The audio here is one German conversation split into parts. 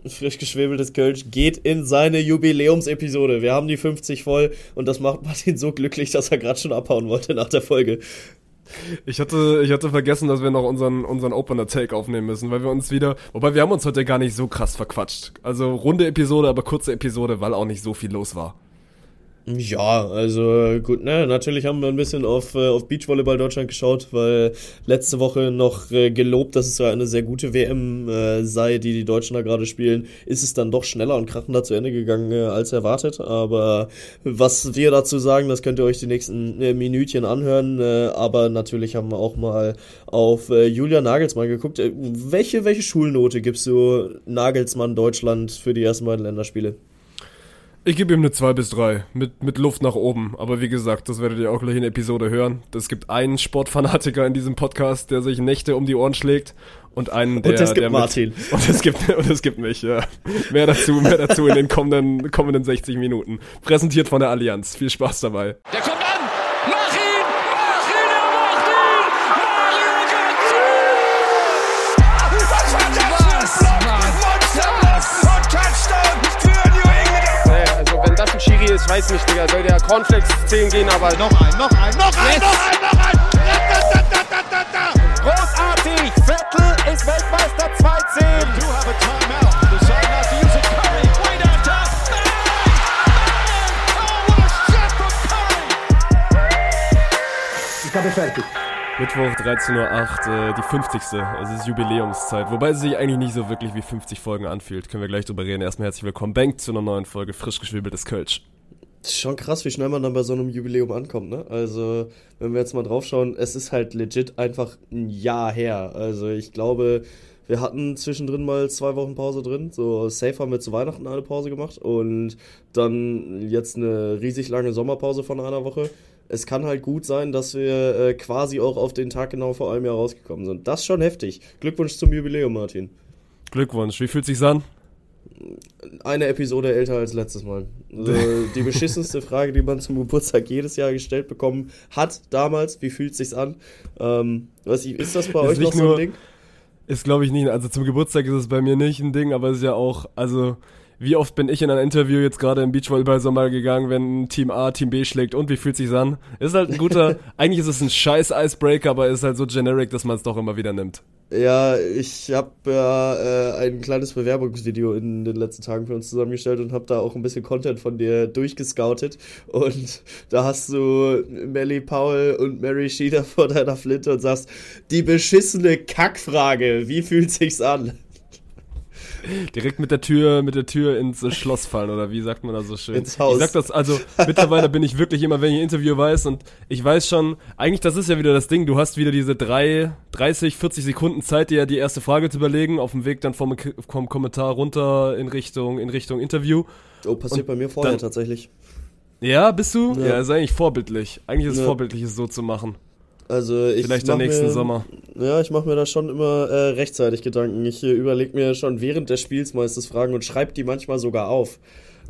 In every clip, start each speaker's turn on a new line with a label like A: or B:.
A: frisch geschwebeltes Kölsch geht in seine Jubiläumsepisode. Wir haben die 50 voll und das macht Martin so glücklich, dass er gerade schon abhauen wollte nach der Folge.
B: Ich hatte, ich hatte vergessen, dass wir noch unseren, unseren Opener-Take aufnehmen müssen, weil wir uns wieder, wobei wir haben uns heute gar nicht so krass verquatscht. Also runde Episode, aber kurze Episode, weil auch nicht so viel los war.
A: Ja, also gut, ne, natürlich haben wir ein bisschen auf, äh, auf Beachvolleyball Deutschland geschaut, weil letzte Woche noch äh, gelobt, dass es ja eine sehr gute WM äh, sei, die die Deutschen da gerade spielen, ist es dann doch schneller und krachender zu Ende gegangen als erwartet. Aber was wir dazu sagen, das könnt ihr euch die nächsten Minütchen anhören. Aber natürlich haben wir auch mal auf Julia Nagelsmann geguckt. Welche, welche Schulnote gibst du Nagelsmann Deutschland für die ersten beiden Länderspiele?
B: Ich gebe ihm eine 2 bis 3 mit, mit Luft nach oben. Aber wie gesagt, das werdet ihr auch gleich in der Episode hören. Es gibt einen Sportfanatiker in diesem Podcast, der sich Nächte um die Ohren schlägt und einen, der.
A: Und es gibt
B: der
A: Martin.
B: Mit, und es gibt und es gibt mich. Ja. Mehr dazu, mehr dazu in den kommenden kommenden 60 Minuten. Präsentiert von der Allianz. Viel Spaß dabei.
C: Der kommt an.
D: Ist, weiß nicht, Digga. Soll der Cornflakes 10 gehen, aber
E: Noch ein, noch ein, noch ein,
D: Yes.
E: noch ein, noch ein. Da, da, da, da, da, da.
D: großartig. Vettel ist Weltmeister 2-10.
E: Do have a timeout. Oh.
B: Mittwoch 13.08 Uhr, äh, die 50. Es ist Jubiläumszeit, wobei es sich eigentlich nicht so wirklich wie 50 Folgen anfühlt. Können wir gleich drüber reden. Erstmal herzlich willkommen, Bank, zu einer neuen Folge frisch geschwebeltes Kölsch.
A: Schon krass, wie schnell man dann bei so einem Jubiläum ankommt, ne? Also, wenn wir jetzt mal draufschauen, es ist halt legit einfach ein Jahr her. Also, ich glaube, wir hatten zwischendrin mal zwei Wochen Pause drin. So, safe haben wir zu Weihnachten eine Pause gemacht und dann jetzt eine riesig lange Sommerpause von einer Woche. Es kann halt gut sein, dass wir äh, quasi auch auf den Tag genau vor einem Jahr rausgekommen sind. Das ist schon heftig. Glückwunsch zum Jubiläum, Martin.
B: Glückwunsch, wie fühlt sich's an?
A: Eine Episode älter als letztes Mal. Also die beschissenste Frage, die man zum Geburtstag jedes Jahr gestellt bekommen hat damals. Wie fühlt sich's an? Ähm, ich, ist das bei
B: Ist
A: euch
B: nicht
A: noch so ein Ding?
B: Ist, glaube ich, nicht. Also zum Geburtstag ist es bei mir nicht ein Ding, aber es ist ja auch, also, wie oft bin ich in ein Interview jetzt gerade im Beachvolleyball-Sommer gegangen, wenn Team A Team B schlägt und wie fühlt sich's an? Ist halt ein guter, eigentlich ist es ein scheiß Icebreaker, aber ist halt so generic, dass man es doch immer wieder nimmt.
A: Ja, ich habe ja äh, ein kleines Bewerbungsvideo in den letzten Tagen für uns zusammengestellt und habe da auch ein bisschen Content von dir durchgescoutet. Und da hast du Melly Powell und Mary Sheeder vor deiner Flinte und sagst, die beschissene Kackfrage, wie fühlt sich's an?
B: Direkt mit der Tür, mit der Tür ins äh, Schloss fallen, oder wie sagt man das so schön?
A: Ins Haus.
B: Ich sag das, also, mittlerweile bin ich wirklich immer, wenn ich ein Interview weiß und ich weiß schon, eigentlich, das ist ja wieder das Ding, du hast wieder diese drei, 30, 40 Sekunden Zeit, dir die erste Frage zu überlegen, auf dem Weg dann vom, vom Kommentar runter in Richtung, in Richtung Interview.
A: Oh, passiert
B: Und
A: bei mir vorher
B: dann-
A: tatsächlich.
B: Ja, bist du? Ja,
A: Ja.
B: ist eigentlich vorbildlich. Eigentlich ist es
A: Ja.
B: vorbildlich, es so zu machen.
A: Also ich
B: Vielleicht am nächsten
A: mir,
B: Sommer.
A: Ja, ich mache mir da schon immer äh, rechtzeitig Gedanken. Ich äh, überlege mir schon während des Spiels meistens Fragen und schreibe die manchmal sogar auf.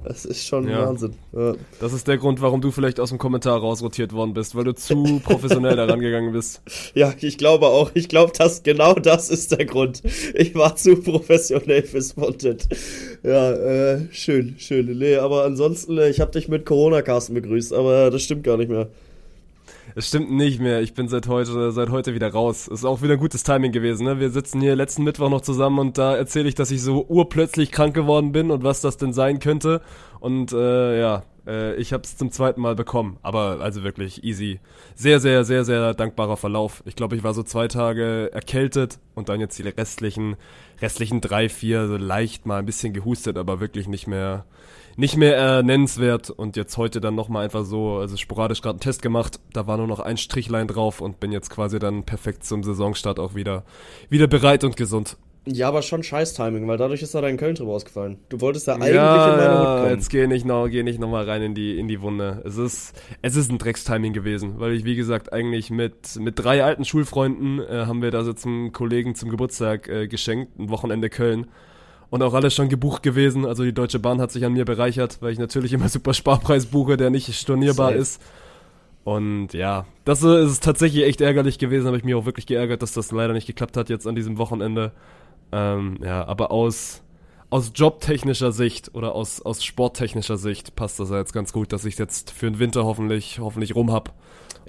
A: Das ist schon
B: Ja.
A: Wahnsinn. Ja.
B: Das ist der Grund, warum du vielleicht aus dem Kommentar rausrotiert worden bist, weil du zu professionell daran gegangen bist.
A: ja, ich glaube auch. Ich glaube, dass genau das ist der Grund. Ich war zu professionell fürs Content. Ja, äh, schön, schön. Nee, aber ansonsten, äh, ich habe dich mit Corona-Casten begrüßt, aber das stimmt gar nicht mehr.
B: Es stimmt nicht mehr. Ich bin seit heute, seit heute wieder raus. Ist auch wieder gutes Timing gewesen. Ne? Wir sitzen hier letzten Mittwoch noch zusammen und da erzähle ich, dass ich so urplötzlich krank geworden bin und was das denn sein könnte. Und äh, ja, äh, ich habe es zum zweiten Mal bekommen. Aber also wirklich easy. Sehr, sehr, sehr, sehr dankbarer Verlauf. Ich glaube, ich war so zwei Tage erkältet und dann jetzt die restlichen, restlichen drei, vier so leicht mal ein bisschen gehustet, aber wirklich nicht mehr nicht mehr äh, nennenswert und jetzt heute dann nochmal einfach so, also sporadisch gerade einen Test gemacht, da war nur noch ein Strichlein drauf und bin jetzt quasi dann perfekt zum Saisonstart auch wieder, wieder bereit und gesund.
A: Ja, aber schon scheiß Timing, weil dadurch ist da dein Köln-Trip ausgefallen. Du wolltest da eigentlich
B: ja,
A: in meine Hut kommen.
B: jetzt geh nicht noch, geh nicht noch mal rein in die, in die Wunde. Es ist, es ist ein Dreckstiming gewesen, weil ich, wie gesagt, eigentlich mit, mit drei alten Schulfreunden äh, haben wir da so zum Kollegen zum Geburtstag äh, geschenkt, ein Wochenende Köln. Und auch alles schon gebucht gewesen. Also die Deutsche Bahn hat sich an mir bereichert, weil ich natürlich immer super Sparpreis buche, der nicht stornierbar
A: Safe.
B: ist. Und ja, das ist tatsächlich echt ärgerlich gewesen. Habe ich mich auch wirklich geärgert, dass das leider nicht geklappt hat jetzt an diesem Wochenende. Ähm, ja, aber aus, aus jobtechnischer Sicht oder aus, aus sporttechnischer Sicht passt das ja jetzt ganz gut, dass ich jetzt für den Winter hoffentlich, hoffentlich rum hab.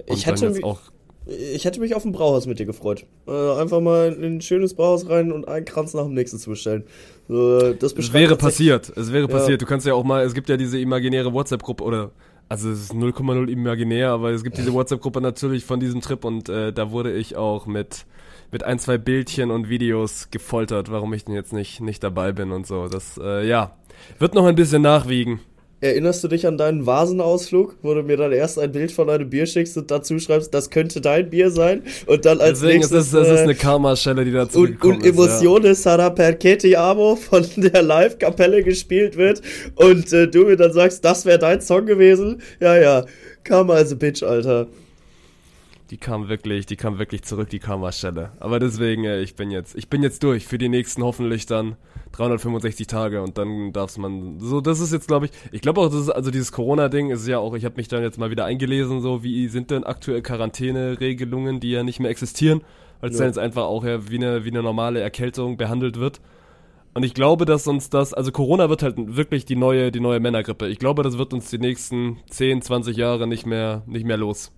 B: Und
A: Ich hätte
B: dann jetzt
A: mich-
B: auch
A: Ich hätte mich auf ein Brauhaus mit dir gefreut. Äh, einfach mal in ein schönes Brauhaus rein und einen Kranz nach dem nächsten zu bestellen. So, das
B: Es wäre passiert, es wäre passiert. Du kannst ja auch mal, es gibt ja diese imaginäre WhatsApp-Gruppe oder, also es ist 0,0 imaginär, aber es gibt diese WhatsApp-Gruppe natürlich von diesem Trip und äh, da wurde ich auch mit, mit ein, zwei Bildchen und Videos gefoltert, warum ich denn jetzt nicht, nicht dabei bin und so. Das, äh, ja, wird noch ein bisschen nachwiegen.
A: Erinnerst du dich an deinen Vasenausflug, wo du mir dann erst ein Bild von einem Bier schickst und dazu schreibst, das könnte dein Bier sein? Und dann als
B: Deswegen ist
A: nächstes
B: es, das ist
A: äh,
B: eine Karma-Schelle, die dazu
A: und, und Emozione sarà perché ti amo von der Live-Kapelle gespielt wird und äh, du mir dann sagst, das wäre dein Song gewesen. Ja, ja, Karma as a Bitch, Alter.
B: Die kam wirklich, die kam wirklich zurück, die Karma-Stelle. Aber deswegen, äh, ich bin jetzt, ich bin jetzt durch für die nächsten hoffentlich dann 365 Tage und dann darf's man, so, das ist jetzt, glaube ich, ich glaube auch, das ist, also dieses Corona-Ding ist ja auch, ich habe mich dann jetzt mal wieder eingelesen, so, wie sind denn aktuell Quarantäne-Regelungen, die ja nicht mehr existieren, weil es
A: Ja.
B: dann jetzt einfach auch ja wie eine, wie eine normale Erkältung behandelt wird. Und ich glaube, dass uns das, also Corona wird halt wirklich die neue, die neue Männergrippe. Ich glaube, das wird uns die nächsten 10, 20 Jahre nicht mehr, nicht mehr los.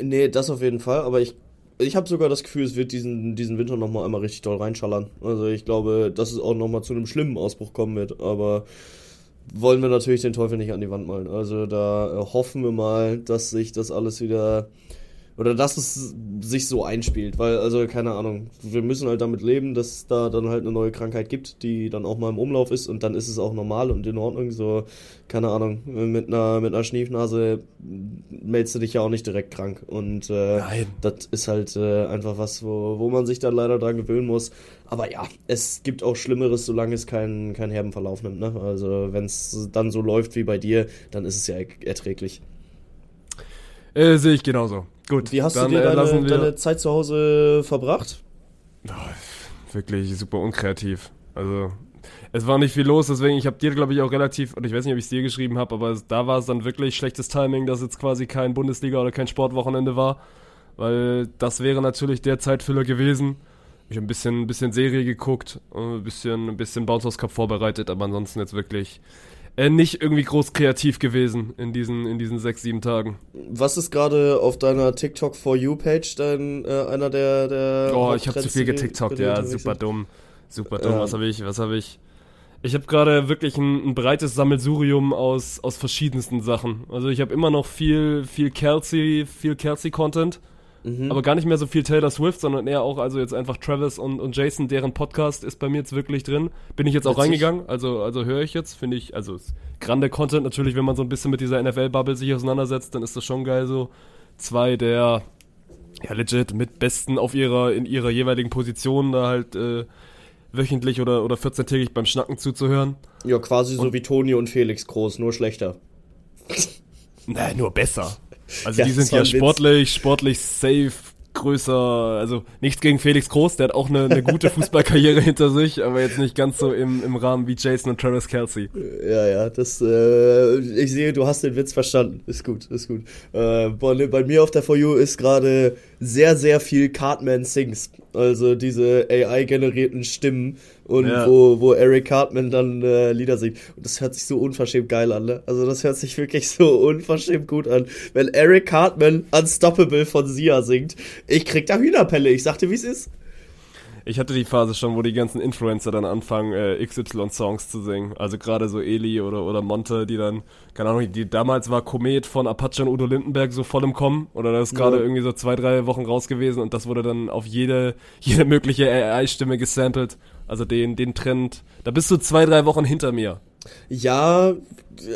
A: Nee, das auf jeden Fall, aber ich, ich habe sogar das Gefühl, es wird diesen, diesen Winter nochmal einmal richtig doll reinschallern. Also ich glaube, dass es auch nochmal zu einem schlimmen Ausbruch kommen wird, aber wollen wir natürlich den Teufel nicht an die Wand malen. Also da äh, hoffen wir mal, dass sich das alles wieder oder dass es sich so einspielt, weil also keine Ahnung, wir müssen halt damit leben, dass da dann halt eine neue Krankheit gibt, die dann auch mal im Umlauf ist und dann ist es auch normal und in Ordnung, so keine Ahnung, mit einer mit einer Schniefnase meldest du dich ja auch nicht direkt krank und äh, das ist halt äh, einfach was, wo, wo man sich dann leider dran gewöhnen muss. Aber ja, es gibt auch Schlimmeres, solange es keinen keinen herben Verlauf nimmt. Ne? Also wenn es dann so läuft wie bei dir, dann ist es ja er- erträglich.
B: Äh, sehe ich genauso. Gut,
A: Wie hast
B: dann
A: du dir
B: äh,
A: deine, deine Zeit zu Hause verbracht?
B: wirklich super unkreativ. Also es war nicht viel los, deswegen ich habe dir glaube ich auch relativ und ich weiß nicht, ob ich es dir geschrieben habe, aber da war es dann wirklich schlechtes Timing, dass jetzt quasi kein Bundesliga oder kein Sportwochenende war, weil das wäre natürlich der Zeitfüller gewesen. Ich habe ein bisschen, ein bisschen Serie geguckt, äh, ein bisschen, ein bisschen Bounce Cup vorbereitet, aber ansonsten jetzt wirklich äh, nicht irgendwie groß kreativ gewesen in diesen, in diesen sechs, sieben Tagen.
A: Was ist gerade auf deiner TikTok for You Page dein äh, einer der der
B: Oh, ich habe zu viel getiktokt, ja, super dumm. Super dumm.
A: Ja.
B: Was habe ich? Was habe ich? Ich habe gerade wirklich ein, ein breites Sammelsurium aus, aus verschiedensten Sachen. Also ich habe immer noch viel, viel Kelsey, viel Kelsey-Content,
A: Mhm.
B: aber gar nicht mehr so viel Taylor Swift, sondern eher auch also jetzt einfach Travis und, und Jason, deren Podcast ist bei mir jetzt wirklich drin. Bin ich jetzt auch
A: Witzig.
B: reingegangen, also, also höre ich jetzt, finde ich, also ist grande Content natürlich, wenn man so ein bisschen mit dieser NFL-Bubble sich auseinandersetzt, dann ist das schon geil so. Zwei der ja legit mit Besten auf ihrer, in ihrer jeweiligen Position da halt äh, wöchentlich oder, oder 14-tägig beim Schnacken zuzuhören.
A: Ja, quasi so wie Toni und Felix Groß, nur schlechter.
B: Nein, nur besser. Also
A: Ja,
B: die sind ja
A: ein Witz.
B: sportlich, sportlich safe, größer, also nichts gegen Felix Groß, der hat auch eine, eine gute Fußballkarriere hinter sich, aber jetzt nicht ganz so im, im Rahmen wie Jason und Travis Kelsey.
A: Ja, ja, das, äh, ich sehe, du hast den Witz verstanden. Ist gut, ist gut. Äh, bei, bei mir auf der For You ist gerade sehr, sehr viel Cartman Sings. Also diese AI-generierten Stimmen und
B: Ja.
A: wo, wo Eric Cartman dann äh, Lieder singt. Und das hört sich so unverschämt geil an, ne? Also das hört sich wirklich so unverschämt gut an. Wenn Eric Cartman Unstoppable von Sia singt, ich krieg da Hühnerpelle. Ich sagte, wie es ist.
B: Ich hatte die Phase schon, wo die ganzen Influencer dann anfangen, äh, XY-Songs zu singen. Also gerade so Eli oder, oder Monte, die dann, keine Ahnung, die damals war Komet von Apache und Udo Lindenberg so voll im Kommen. Oder das ist gerade
A: Ja.
B: irgendwie so zwei, drei Wochen raus gewesen und das wurde dann auf jede, jede mögliche AI-Stimme gesampelt. Also den, den Trend, da bist du zwei, drei Wochen hinter mir.
A: Ja,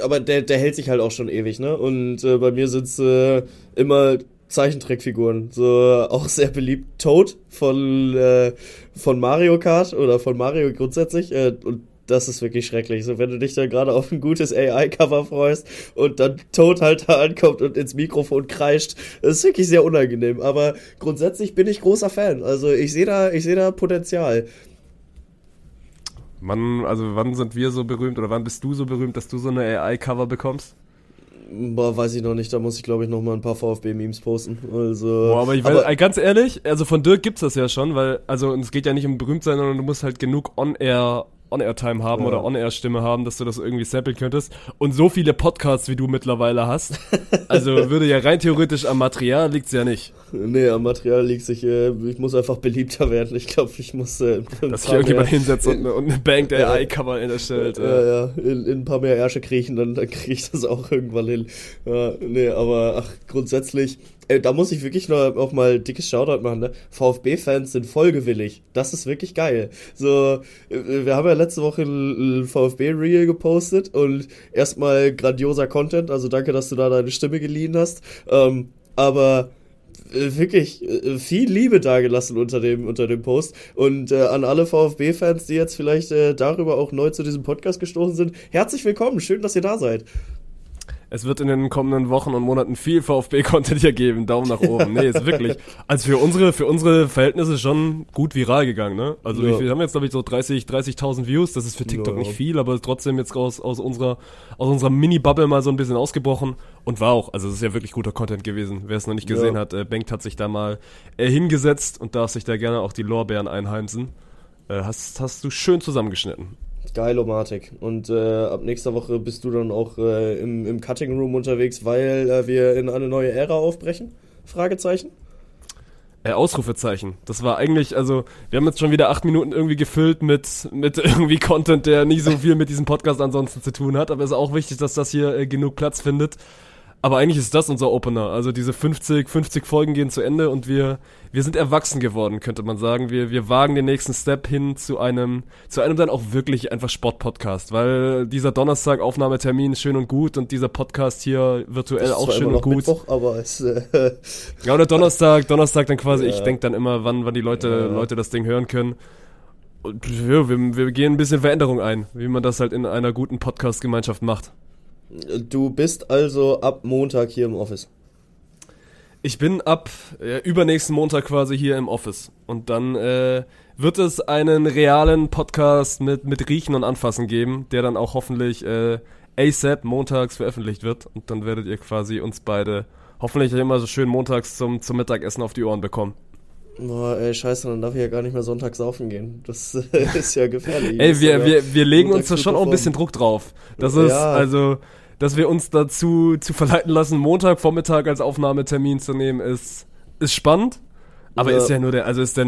A: aber der, der hält sich halt auch schon ewig, ne? Und äh, bei mir sind's äh, immer Zeichentrickfiguren. So auch sehr beliebt. Toad von, äh, von Mario Kart oder von Mario grundsätzlich. Äh, und das ist wirklich schrecklich. So, wenn du dich da gerade auf ein gutes AI-Cover freust und dann Toad halt da ankommt und ins Mikrofon kreischt, ist wirklich sehr unangenehm. Aber grundsätzlich bin ich großer Fan. Also ich sehe da, ich sehe da Potenzial.
B: Wann, also wann sind wir so berühmt oder wann bist du so berühmt, dass du so eine AI-Cover bekommst?
A: Boah, weiß ich noch nicht. Da muss ich, glaube ich, noch mal ein paar VfB-Memes posten. Also,
B: Boah, aber ich weiß, äh, ganz ehrlich, also von Dirk gibt's das ja schon, weil, also und es geht ja nicht um berühmt sein, sondern du musst halt genug On-Air On-Air-Time haben
A: Ja.
B: oder On-Air-Stimme haben, dass du das irgendwie samplen könntest. Und so viele Podcasts, wie du mittlerweile hast. Also würde ja rein theoretisch am Material liegt's ja nicht.
A: Nee, am Material liegt sich, äh, ich muss einfach beliebter werden. Ich glaube, ich muss äh,
B: Dass sich irgendjemand hinsetzt und, eine- und eine Banked
A: Ja.
B: AI-Cover erstellt.
A: Ja, ja, in, in ein paar mehr Ärsche kriechen, dann, dann kriege ich das auch irgendwann hin. Ja, nee, aber ach, grundsätzlich, äh, da muss ich wirklich noch auch mal dickes Shoutout machen, ne? VfB-Fans sind vollgewillig. Das ist wirklich geil. So, äh, wir haben ja letzte Woche ein, VfB-Reel gepostet und erstmal grandioser Content, also danke, dass du da deine Stimme geliehen hast. Ähm, aber äh, wirklich viel Liebe dagelassen unter dem, unter dem Post. Und äh, an alle VfB-Fans, die jetzt vielleicht äh, darüber auch neu zu diesem Podcast gestoßen sind, herzlich willkommen. Schön, dass ihr da seid.
B: Es wird in den kommenden Wochen und Monaten viel VfB-Content hier geben. Daumen nach oben. Nee, ist wirklich. Also für unsere, für unsere Verhältnisse schon gut viral gegangen, ne? Also
A: Ja.
B: viel haben wir jetzt, glaube ich, so 30, 30.000 Views. Das ist für TikTok
A: Ja.
B: nicht viel, aber trotzdem jetzt aus, aus unserer, aus unserer Mini-Bubble mal so ein bisschen ausgebrochen. Und war auch, also es ist ja wirklich guter Content gewesen. Wer es noch nicht gesehen
A: Ja.
B: hat, äh, Bengt hat sich da mal äh, hingesetzt und darf sich da gerne auch die Lorbeeren einheimsen. Äh, hast, hast du schön zusammengeschnitten.
A: Geil, Omatik. Und äh, ab nächster Woche bist du dann auch äh, im, im Cutting Room unterwegs, weil äh, wir in eine neue Ära aufbrechen? Fragezeichen?
B: Äh, Ausrufezeichen. Das war eigentlich, also, wir haben jetzt schon wieder acht Minuten irgendwie gefüllt mit, mit irgendwie Content, der nicht so viel mit diesem Podcast ansonsten zu tun hat. Aber es ist auch wichtig, dass das hier äh, genug Platz findet. Aber eigentlich ist das unser Opener. Also diese 50, 50 Folgen gehen zu Ende und wir, wir sind erwachsen geworden, könnte man sagen. Wir, wir wagen den nächsten Step hin zu einem, zu einem dann auch wirklich einfach Sportpodcast. Weil dieser Donnerstag Aufnahmetermin ist schön und gut und dieser Podcast hier virtuell auch schön und gut.
A: Mittwoch, aber es, äh,
B: Ja, oder Donnerstag, Donnerstag dann quasi, ich
A: Ja.
B: denke dann immer, wann, wann die Leute,
A: Ja.
B: Leute das Ding hören können. Und ja, wir, wir gehen ein bisschen Veränderung ein, wie man das halt in einer guten Podcast-Gemeinschaft macht.
A: Du bist also ab Montag hier im Office.
B: Ich bin ab äh, übernächsten Montag quasi hier im Office. Und dann äh, wird es einen realen Podcast mit, mit Riechen und Anfassen geben, der dann auch hoffentlich äh, ASAP montags veröffentlicht wird. Und dann werdet ihr quasi uns beide hoffentlich immer so schön montags zum, zum Mittagessen auf die Ohren bekommen.
A: Boah, ey, scheiße, dann darf ich ja gar nicht mehr Sonntag saufen gehen. Das äh, ist ja gefährlich.
B: Ey, wir, wir, wir legen uns da schon auch ein bisschen. Druck drauf. Das ist,
A: Ja.
B: also, dass wir uns dazu zu verleiten lassen, Montagvormittag als Aufnahmetermin zu nehmen, ist, ist spannend. Aber
A: Ja.
B: ist ja nur der, also ist der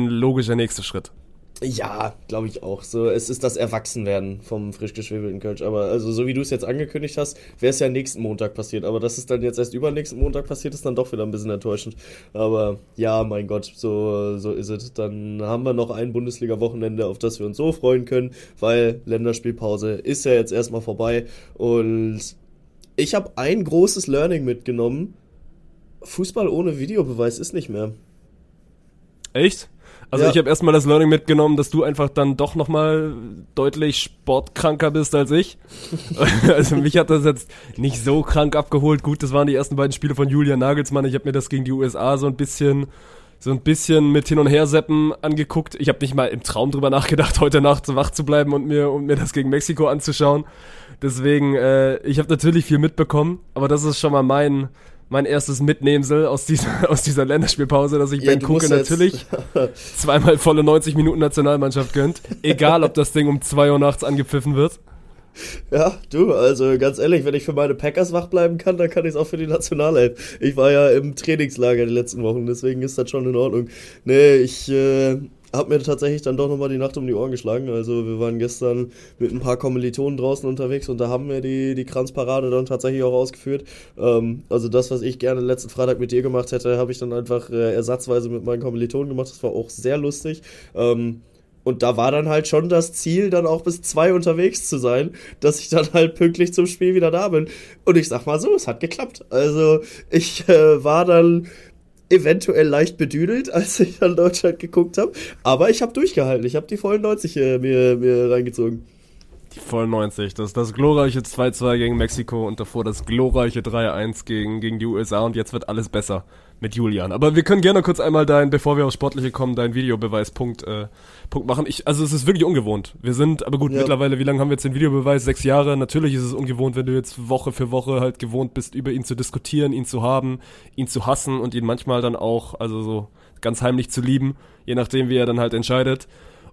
B: nächste Schritt.
A: Ja, glaube ich auch. So, es ist das Erwachsenwerden vom frisch geschwebelten Kölsch. Aber also, so wie du es jetzt angekündigt hast, wäre es ja nächsten Montag passiert. Aber dass es dann jetzt erst übernächsten Montag passiert, ist dann doch wieder ein bisschen enttäuschend. Aber ja, mein Gott, so, so ist es. Dann haben wir noch ein Bundesliga-Wochenende, auf das wir uns so freuen können, weil Länderspielpause ist ja jetzt erstmal vorbei. Und ich habe ein großes Learning mitgenommen. Fußball ohne Videobeweis ist nicht mehr.
B: Echt? Also
A: Ja.
B: ich habe erstmal das Learning mitgenommen, dass du einfach dann doch nochmal deutlich sportkranker bist als ich. also mich hat das jetzt nicht so krank abgeholt. Gut, das waren die ersten beiden Spiele von Julian Nagelsmann. Ich habe mir das gegen die USA so ein bisschen so ein bisschen mit hin und her seppen angeguckt. Ich habe nicht mal im Traum drüber nachgedacht, heute Nacht wach zu bleiben und mir und mir das gegen Mexiko anzuschauen. Deswegen, äh, ich habe natürlich viel mitbekommen, aber das ist schon mal mein mein erstes Mitnehmsel aus dieser aus dieser Länderspielpause, dass ich Ben
A: du
B: Kuke natürlich zweimal volle 90 Minuten Nationalmannschaft gönnt. Egal, ob das Ding um 2 Uhr nachts angepfiffen wird.
A: Ja, du, also ganz ehrlich, wenn ich für meine Packers wach bleiben kann, dann kann ich es auch für die Nationalelf. Ich war ja im Trainingslager die letzten Wochen, deswegen ist das schon in Ordnung. Nee, ich äh, habe mir tatsächlich dann doch nochmal die Nacht um die Ohren geschlagen. Also wir waren gestern mit ein paar Kommilitonen draußen unterwegs und da haben wir die, die Kranzparade dann tatsächlich auch ausgeführt. Ähm, also das, was ich gerne letzten Freitag mit dir gemacht hätte, habe ich dann einfach äh, ersatzweise mit meinen Kommilitonen gemacht. Das war auch sehr lustig. Ähm, und da war dann halt schon das Ziel, dann auch bis zwei unterwegs zu sein, dass ich dann halt pünktlich zum Spiel wieder da bin. Und ich sag mal so, es hat geklappt. Also ich äh, war dann eventuell leicht bedüdelt, als ich dann Deutschland geguckt habe. Aber ich habe durchgehalten. Ich habe die vollen 90 äh, mir, mir reingezogen.
B: Die voll 90. Das, das glorreiche 2-2 gegen Mexiko und davor das glorreiche 3-1 gegen, gegen die USA und jetzt wird alles besser mit Julian. Aber wir können gerne kurz einmal dein, bevor wir aufs Sportliche kommen, deinen Videobeweispunkt äh, Punkt machen. Ich, also es ist wirklich ungewohnt. Wir sind, aber gut,
A: Ja.
B: mittlerweile, wie lange haben wir jetzt den Videobeweis? Sechs Jahre. Natürlich ist es ungewohnt, wenn du jetzt Woche für Woche halt gewohnt bist, über ihn zu diskutieren, ihn zu haben, ihn zu hassen und ihn manchmal dann auch, also so ganz heimlich zu lieben, je nachdem, wie er dann halt entscheidet.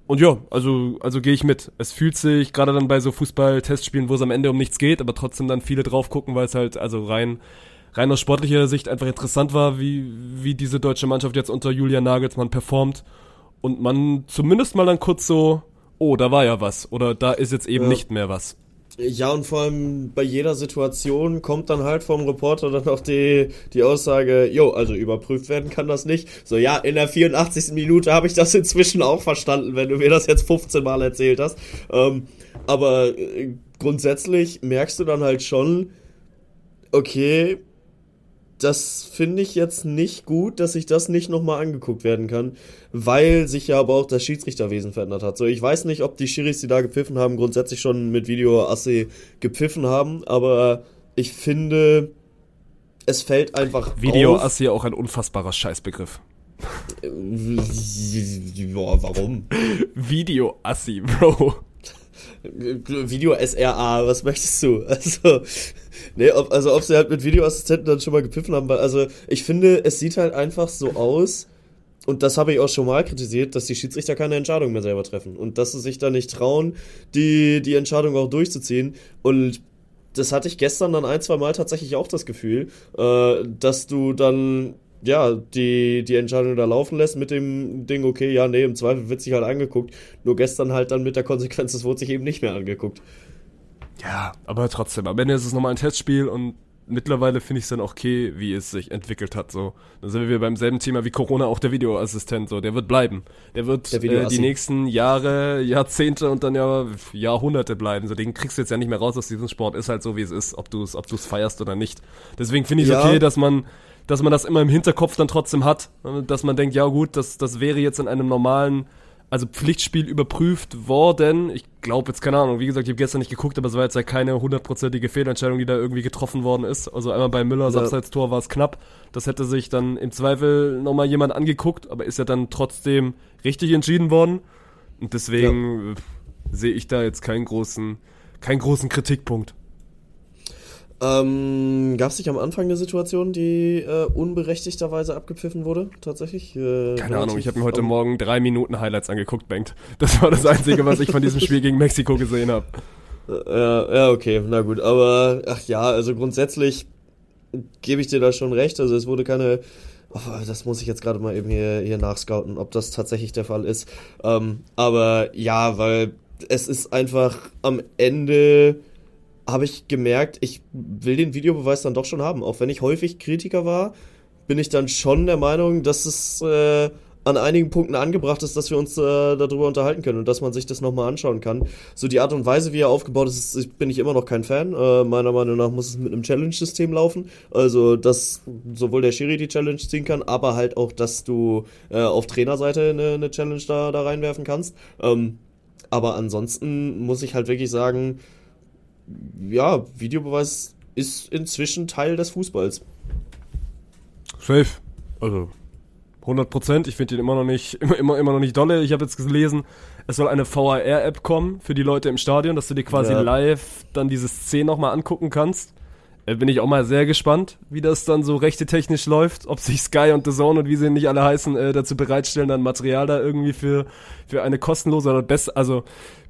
B: und ja, also, also gehe ich mit. Es fühlt sich gerade dann bei so Fußball-Testspielen, wo es am Ende um nichts geht, aber trotzdem dann viele drauf gucken, weil es halt also rein, rein aus sportlicher Sicht einfach interessant war, wie, wie diese deutsche Mannschaft jetzt unter Julian Nagelsmann performt. Und man zumindest mal dann kurz so, oh, da war ja was. Oder da ist jetzt eben
A: Ja.
B: nicht mehr was.
A: Ja, und vor allem bei jeder Situation kommt dann halt vom Reporter dann auch die, die Aussage, jo, also überprüft werden kann das nicht. So, ja, in der 84. Minute habe ich das inzwischen auch verstanden, wenn du mir das jetzt 15 Mal erzählt hast. Ähm, aber äh, grundsätzlich merkst du dann halt schon, okay, das finde ich jetzt nicht gut, dass sich das nicht nochmal angeguckt werden kann, weil sich ja aber auch das Schiedsrichterwesen verändert hat. So, ich weiß nicht, ob die Schiris, die da gepfiffen haben, grundsätzlich schon mit Video-Asse gepfiffen haben, aber ich finde, es fällt einfach
B: Video
A: auf.
B: ist ja auch ein unfassbarer Scheißbegriff.
A: Ja, warum?
B: Video Assi, Bro.
A: Video SRA, was möchtest du? Also, nee, ob, also ob sie halt mit Videoassistenten dann schon mal gepfiffen haben, weil, also ich finde, es sieht halt einfach so aus, und das habe ich auch schon mal kritisiert, dass die Schiedsrichter keine Entscheidung mehr selber treffen und dass sie sich da nicht trauen, die, die Entscheidung auch durchzuziehen. Und das hatte ich gestern dann ein, zwei Mal tatsächlich auch das Gefühl, äh, dass du dann ja, die, die Entscheidung da laufen lässt mit dem Ding, okay, ja, nee, im Zweifel wird sich halt angeguckt. Nur gestern halt dann mit der Konsequenz, es wurde sich eben nicht mehr angeguckt.
B: Ja, aber trotzdem, am Ende ist es nochmal ein Testspiel und mittlerweile finde ich es dann auch okay, wie es sich entwickelt hat. So, dann sind wir beim selben Thema wie Corona, auch der Videoassistent. So, der wird bleiben. Der wird
A: Der
B: äh, die nächsten Jahre, Jahrzehnte und dann ja Jahrhunderte bleiben. So, den kriegst du jetzt ja nicht mehr raus aus diesem Sport. Ist halt so, wie es ist, ob du es, ob du es feierst oder nicht. Deswegen finde ich es
A: Ja.
B: okay, dass man, dass man das immer im Hinterkopf dann trotzdem hat, dass man denkt, ja gut, das, das wäre jetzt in einem normalen also Pflichtspiel überprüft worden. Ich glaube jetzt, keine Ahnung, wie gesagt, ich habe gestern nicht geguckt, aber es war jetzt ja keine hundertprozentige Fehlentscheidung, die da irgendwie getroffen worden ist. Also einmal bei Müllers
A: Ja.
B: Abseitstor war es knapp. Das hätte sich dann im Zweifel nochmal jemand angeguckt, aber ist ja dann trotzdem richtig entschieden worden. Und deswegen äh, sehe ich da jetzt keinen großen, keinen großen Kritikpunkt.
A: Ähm, Gab es nicht am Anfang eine Situation, die äh, unberechtigterweise abgepfiffen wurde? Tatsächlich? Äh,
B: Keine Ahnung, ich habe mir heute Morgen drei Minuten Highlights angeguckt, Bengt. Das war das Einzige, was ich von diesem Spiel gegen Mexiko gesehen habe.
A: Ja, ja, okay, na gut. Aber, ach ja, also grundsätzlich gebe ich dir da schon recht. Also es wurde keine. Oh, das muss ich jetzt gerade mal eben hier, hier nachscouten, ob das tatsächlich der Fall ist. Ähm, aber ja, weil es ist einfach am Ende habe ich gemerkt, ich will den Videobeweis dann doch schon haben. Auch wenn ich häufig Kritiker war, bin ich dann schon der Meinung, dass es äh, an einigen Punkten angebracht ist, dass wir uns äh, darüber unterhalten können und dass man sich das nochmal anschauen kann. So die Art und Weise, wie er aufgebaut ist, ist bin ich immer noch kein Fan. Äh, meiner Meinung nach muss es mit einem Challenge-System laufen. Also, dass sowohl der Schiri die Challenge ziehen kann, aber halt auch, dass du äh, auf Trainerseite eine, eine Challenge da, da reinwerfen kannst. Ähm, aber ansonsten muss ich halt wirklich sagen, ja, Videobeweis ist inzwischen Teil des Fußballs.
B: Safe. Also 100 Prozent. Ich finde ihn immer noch nicht, immer, immer, immer noch nicht dolle. Ich habe jetzt gelesen, es soll eine VAR-App kommen für die Leute im Stadion, dass du dir quasi
A: Ja.
B: live dann diese Szene nochmal angucken kannst. Äh, bin ich auch mal sehr gespannt, wie das dann so rechte technisch läuft, ob sich Sky und The Zone und wie sie nicht alle heißen, äh, dazu bereitstellen, dann Material da irgendwie für, für eine kostenlose oder best, also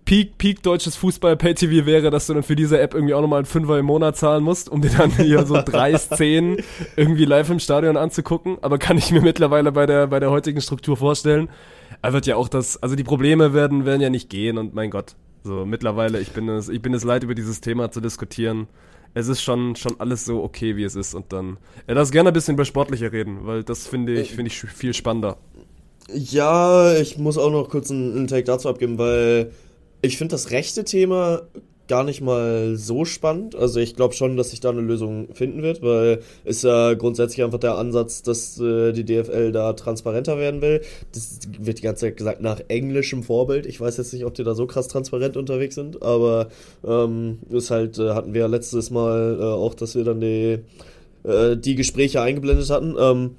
B: Peak, Peak deutsches Fußball Pay TV wäre, dass du dann für diese App irgendwie auch nochmal einen Fünfer im Monat zahlen musst, um dir dann hier so drei Szenen irgendwie live im Stadion anzugucken. Aber kann ich mir mittlerweile bei der, bei der heutigen Struktur vorstellen. Er wird ja auch das, also die Probleme werden, werden ja nicht gehen und mein Gott. So, mittlerweile, ich bin es, ich bin es leid, über dieses Thema zu diskutieren. Es ist schon, schon alles so okay, wie es ist und dann, ja, lass gerne ein bisschen über Sportliche reden, weil das finde ich, finde ich viel spannender.
A: Ja, ich muss auch noch kurz einen, einen Take dazu abgeben, weil ich finde das rechte Thema gar nicht mal so spannend. Also ich glaube schon, dass sich da eine Lösung finden wird, weil ist ja grundsätzlich einfach der Ansatz, dass äh, die DFL da transparenter werden will. Das wird die ganze Zeit gesagt nach englischem Vorbild. Ich weiß jetzt nicht, ob die da so krass transparent unterwegs sind, aber ähm, ist halt, äh, hatten wir ja letztes Mal äh, auch, dass wir dann die, äh, die Gespräche eingeblendet hatten. Ähm,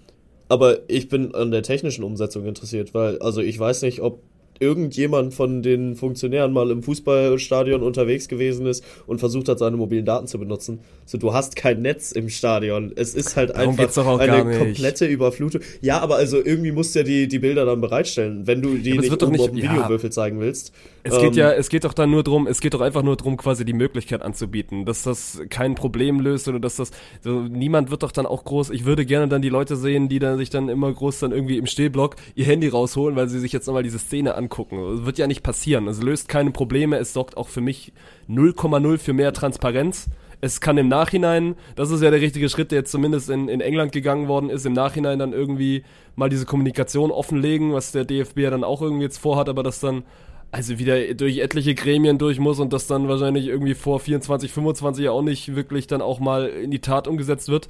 A: aber ich bin an der technischen Umsetzung interessiert, weil, also ich weiß nicht, ob irgendjemand von den Funktionären mal im Fußballstadion unterwegs gewesen ist und versucht hat, seine mobilen Daten zu benutzen. So, du hast kein Netz im Stadion. Es ist halt
B: Darum
A: einfach eine komplette Überflutung. Ja, aber also irgendwie musst du ja die, die Bilder dann bereitstellen, wenn du die
B: es
A: nicht
B: wird doch
A: oben
B: nicht-
A: auf dem
B: ja.
A: Videowürfel zeigen willst.
B: Es
A: Ähm,
B: geht ja, es geht doch dann nur drum, es geht doch einfach nur drum, quasi die Möglichkeit anzubieten, dass das kein Problem löst oder dass das, so, niemand wird doch dann auch groß, ich würde gerne dann die Leute sehen, die dann sich dann immer groß dann irgendwie im Stehblock ihr Handy rausholen, weil sie sich jetzt nochmal diese Szene angucken. Das wird ja nicht passieren. Es löst keine Probleme, es sorgt auch für mich 0,0 für mehr Transparenz. Es kann im Nachhinein, das ist ja der richtige Schritt, der jetzt zumindest in, in England gegangen worden ist, im Nachhinein dann irgendwie mal diese Kommunikation offenlegen, was der DFB ja dann auch irgendwie jetzt vorhat, aber das dann also wieder durch etliche Gremien durch muss und das dann wahrscheinlich irgendwie vor 24, 25 ja auch nicht wirklich dann auch mal in die Tat umgesetzt wird.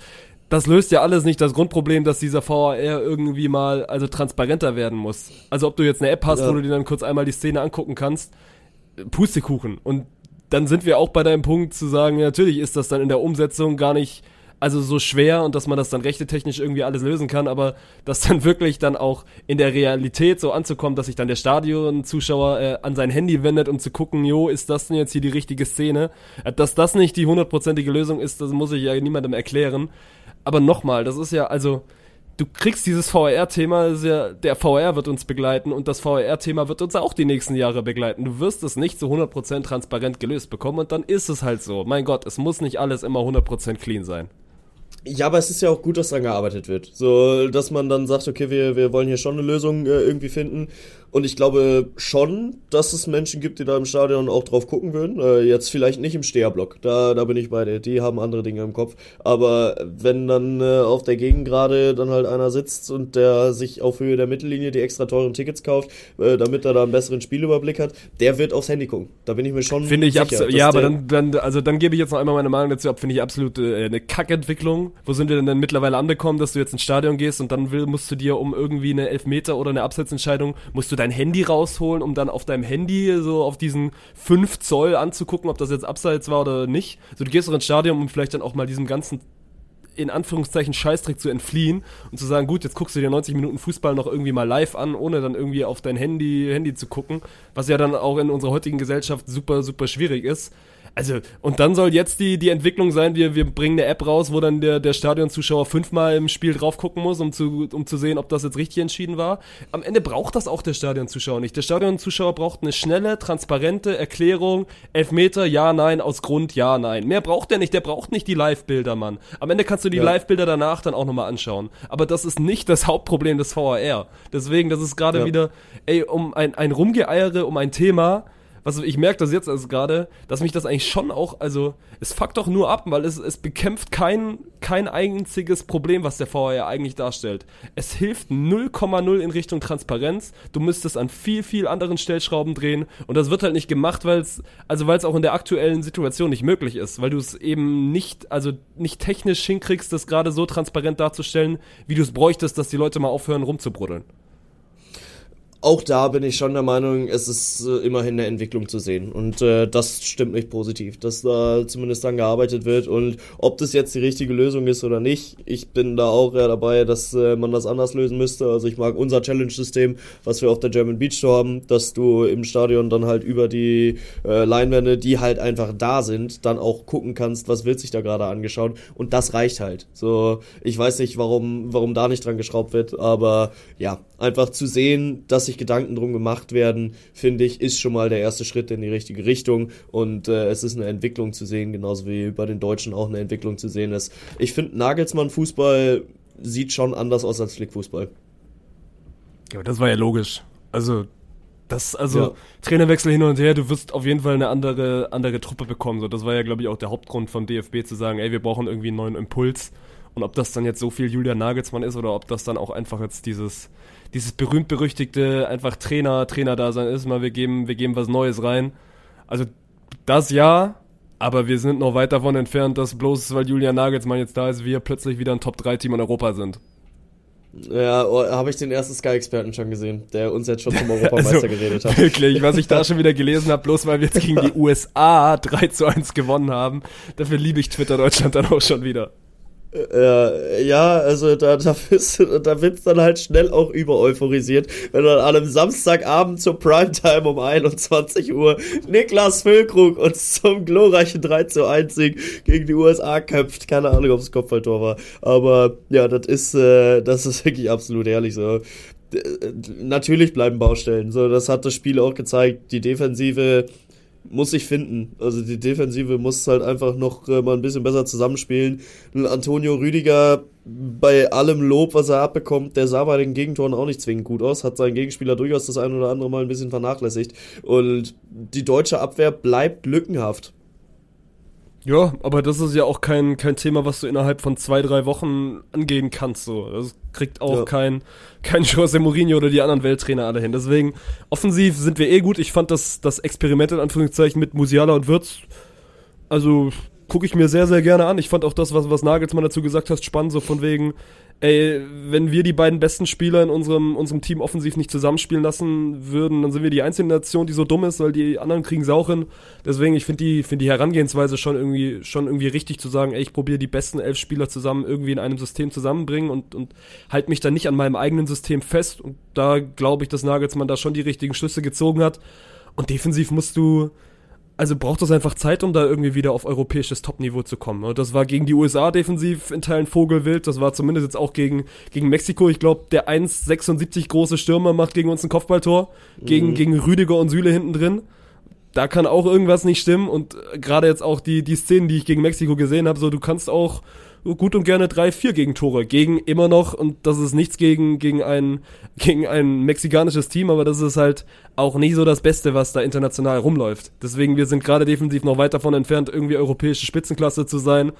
B: Das löst ja alles nicht das Grundproblem, dass dieser VAR irgendwie mal also transparenter werden muss. Also ob du jetzt eine App hast,
A: Ja.
B: wo du dir dann kurz einmal die Szene angucken kannst, Pustekuchen. Und dann sind wir auch bei deinem Punkt zu sagen, natürlich ist das dann in der Umsetzung gar nicht also so schwer und dass man das dann rechtetechnisch irgendwie alles lösen kann, aber dass dann wirklich dann auch in der Realität so anzukommen, dass sich dann der Stadionzuschauer äh, an sein Handy wendet, um zu gucken, jo, ist das denn jetzt hier die richtige Szene? Äh, Dass das nicht die hundertprozentige Lösung ist, das muss ich ja niemandem erklären. Aber nochmal, das ist ja, also, du kriegst dieses VR-Thema, ja, der VR wird uns begleiten und das VR-Thema wird uns auch die nächsten Jahre begleiten. Du wirst es nicht zu 100% transparent gelöst bekommen und dann ist es halt so. Mein Gott, es muss nicht alles immer 100% clean sein.
A: Ja, aber es ist ja auch gut, dass daran gearbeitet wird. So, dass man dann sagt, okay, wir, wir wollen hier schon eine Lösung äh, irgendwie finden. Und ich glaube schon, dass es Menschen gibt, die da im Stadion auch drauf gucken würden. Äh, jetzt vielleicht nicht im Steherblock, da, da bin ich bei dir. Die haben andere Dinge im Kopf. Aber wenn dann äh, auf der Gegend gerade dann halt einer sitzt und der sich auf Höhe der Mittellinie die extra teuren Tickets kauft, äh, damit er da einen besseren Spielüberblick hat, der wird aufs Handy gucken. Da bin ich mir schon
B: Finde ich absolut. Ja, aber dann, dann, also dann gebe ich jetzt noch einmal meine Meinung dazu ab. Finde ich absolut äh, eine Kackentwicklung. Wo sind wir denn dann mittlerweile angekommen, dass du jetzt ins Stadion gehst und dann will, musst du dir um irgendwie eine Elfmeter oder eine Absetzentscheidung, musst du dein Handy rausholen, um dann auf deinem Handy so auf diesen 5 Zoll anzugucken, ob das jetzt Abseits war oder nicht. So, du gehst doch ins Stadion, um vielleicht dann auch mal diesem ganzen in Anführungszeichen Scheißdreck zu entfliehen und zu sagen, gut, jetzt guckst du dir 90 Minuten Fußball noch irgendwie mal live an, ohne dann irgendwie auf dein Handy, Handy zu gucken, was ja dann auch in unserer heutigen Gesellschaft super, super schwierig ist. Also, und dann soll jetzt die, die Entwicklung sein, wir, wir bringen eine App raus, wo dann der, der Stadionzuschauer fünfmal im Spiel drauf gucken muss, um zu, um zu sehen, ob das jetzt richtig entschieden war. Am Ende braucht das auch der Stadionzuschauer nicht. Der Stadionzuschauer braucht eine schnelle, transparente Erklärung, Elfmeter, ja, nein, aus Grund, ja, nein. Mehr braucht der nicht, der braucht nicht die Live-Bilder, Mann. Am Ende kannst du die
A: Ja.
B: Live-Bilder danach dann auch nochmal anschauen. Aber das ist nicht das Hauptproblem des VAR. Deswegen, das ist gerade
A: Ja.
B: wieder, ey, um ein, ein Rumgeeiere, um ein Thema, was ich merke das jetzt also gerade, dass mich das eigentlich schon auch, also es fuckt doch nur ab, weil es, es bekämpft kein, kein einziges Problem, was der VAR eigentlich darstellt. Es hilft 0,0 in Richtung Transparenz. Du müsstest an viel, viel anderen Stellschrauben drehen und das wird halt nicht gemacht, weil es, also weil es auch in der aktuellen Situation nicht möglich ist, weil du es eben nicht, also nicht technisch hinkriegst, das gerade so transparent darzustellen, wie du es bräuchtest, dass die Leute mal aufhören rumzubruddeln.
A: Auch da bin ich schon der Meinung, es ist äh, immerhin eine Entwicklung zu sehen. Und äh, das stimmt mich positiv, dass da zumindest dran gearbeitet wird. Und ob das jetzt die richtige Lösung ist oder nicht, ich bin da auch eher dabei, dass äh, man das anders lösen müsste. Also ich mag unser Challenge-System, was wir auf der German Beach Tour haben, dass du im Stadion dann halt über die äh, Leinwände, die halt einfach da sind, dann auch gucken kannst, was wird sich da gerade angeschaut. Und das reicht halt. So, ich weiß nicht, warum, warum da nicht dran geschraubt wird, aber ja, einfach zu sehen, dass sich Gedanken drum gemacht werden, finde ich, ist schon mal der erste Schritt in die richtige Richtung und äh, es ist eine Entwicklung zu sehen, genauso wie bei den Deutschen auch eine Entwicklung zu sehen ist. Ich finde, Nagelsmann Fußball sieht schon anders aus als Flickfußball.
B: Ja, aber das war ja logisch. Also, das, also,
A: Ja.
B: Trainerwechsel hin und her, du wirst auf jeden Fall eine andere, andere Truppe bekommen. So, das war ja, glaube ich, auch der Hauptgrund von DFB zu sagen, ey, wir brauchen irgendwie einen neuen Impuls. Und ob das dann jetzt so viel Julian Nagelsmann ist oder ob das dann auch einfach jetzt dieses, dieses berühmt-berüchtigte einfach Trainer, Trainer-Dasein ist, mal wir geben, wir geben was Neues rein. Also, das ja, aber wir sind noch weit davon entfernt, dass bloß, weil Julian Nagelsmann jetzt da ist, wir plötzlich wieder ein Top-3-Team in Europa sind.
A: Ja, oh, habe ich den ersten Sky-Experten schon gesehen, der uns jetzt schon zum Europameister
B: Also,
A: geredet hat.
B: Wirklich, was ich da schon wieder gelesen habe, bloß weil wir jetzt gegen die USA 3 zu 1 gewonnen haben. Dafür liebe ich Twitter Deutschland dann auch schon wieder.
A: Ja, ja, also da, da, bist, da wird's dann halt schnell auch übereuphorisiert, wenn du dann an einem Samstagabend zur Primetime um 21 Uhr Niklas Füllkrug uns zum glorreichen 3 zu 1 Sieg gegen die USA köpft. Keine Ahnung, ob es Kopfballtor war. Aber ja, das ist, äh, das ist wirklich absolut ehrlich so. D- äh, Natürlich bleiben Baustellen. So, das hat das Spiel auch gezeigt. Die Defensive muss sich finden. Also die Defensive muss halt einfach noch äh, mal ein bisschen besser zusammenspielen. Antonio Rüdiger, bei allem Lob, was er abbekommt, der sah bei den Gegentoren auch nicht zwingend gut aus, hat seinen Gegenspieler durchaus das ein oder andere Mal ein bisschen vernachlässigt. Und die deutsche Abwehr bleibt lückenhaft.
B: Ja, aber das ist ja auch kein, kein Thema, was du innerhalb von zwei, drei Wochen angehen kannst. So. Das kriegt auch
A: Ja.
B: kein, kein Jose Mourinho oder die anderen Welttrainer alle hin. Deswegen, offensiv sind wir eh gut. Ich fand das, das Experiment in Anführungszeichen mit Musiala und Würz, also gucke ich mir sehr, sehr gerne an. Ich fand auch das, was, was Nagelsmann dazu gesagt hat, spannend, so von wegen, ey, wenn wir die beiden besten Spieler in unserem, unserem Team offensiv nicht zusammenspielen lassen würden, dann sind wir die einzige Nation, die so dumm ist, weil die anderen kriegen sie auch hin. Deswegen, ich finde die, finde die Herangehensweise schon irgendwie, schon irgendwie richtig zu sagen, ey, ich probiere die besten elf Spieler zusammen irgendwie in einem System zusammenbringen und, und halt mich dann nicht an meinem eigenen System fest. Und da glaube ich, dass Nagelsmann da schon die richtigen Schlüsse gezogen hat. Und defensiv musst du, also braucht es einfach Zeit, um da irgendwie wieder auf europäisches Topniveau zu kommen. Und das war gegen die USA defensiv in Teilen Vogelwild. Das war zumindest jetzt auch gegen, gegen Mexiko. Ich glaube, der 1,76 große Stürmer macht gegen uns ein Kopfballtor. Gegen, gegen Rüdiger und Süle hinten drin. Da kann auch irgendwas nicht stimmen. Und gerade jetzt auch die, die Szenen, die ich gegen Mexiko gesehen habe, so du kannst auch gut und gerne drei, vier Gegentore gegen immer noch und das ist nichts gegen gegen ein gegen ein mexikanisches Team, aber das ist halt auch nicht so das Beste, was da international rumläuft. Deswegen wir sind gerade defensiv noch weit davon entfernt, irgendwie europäische Spitzenklasse zu sein.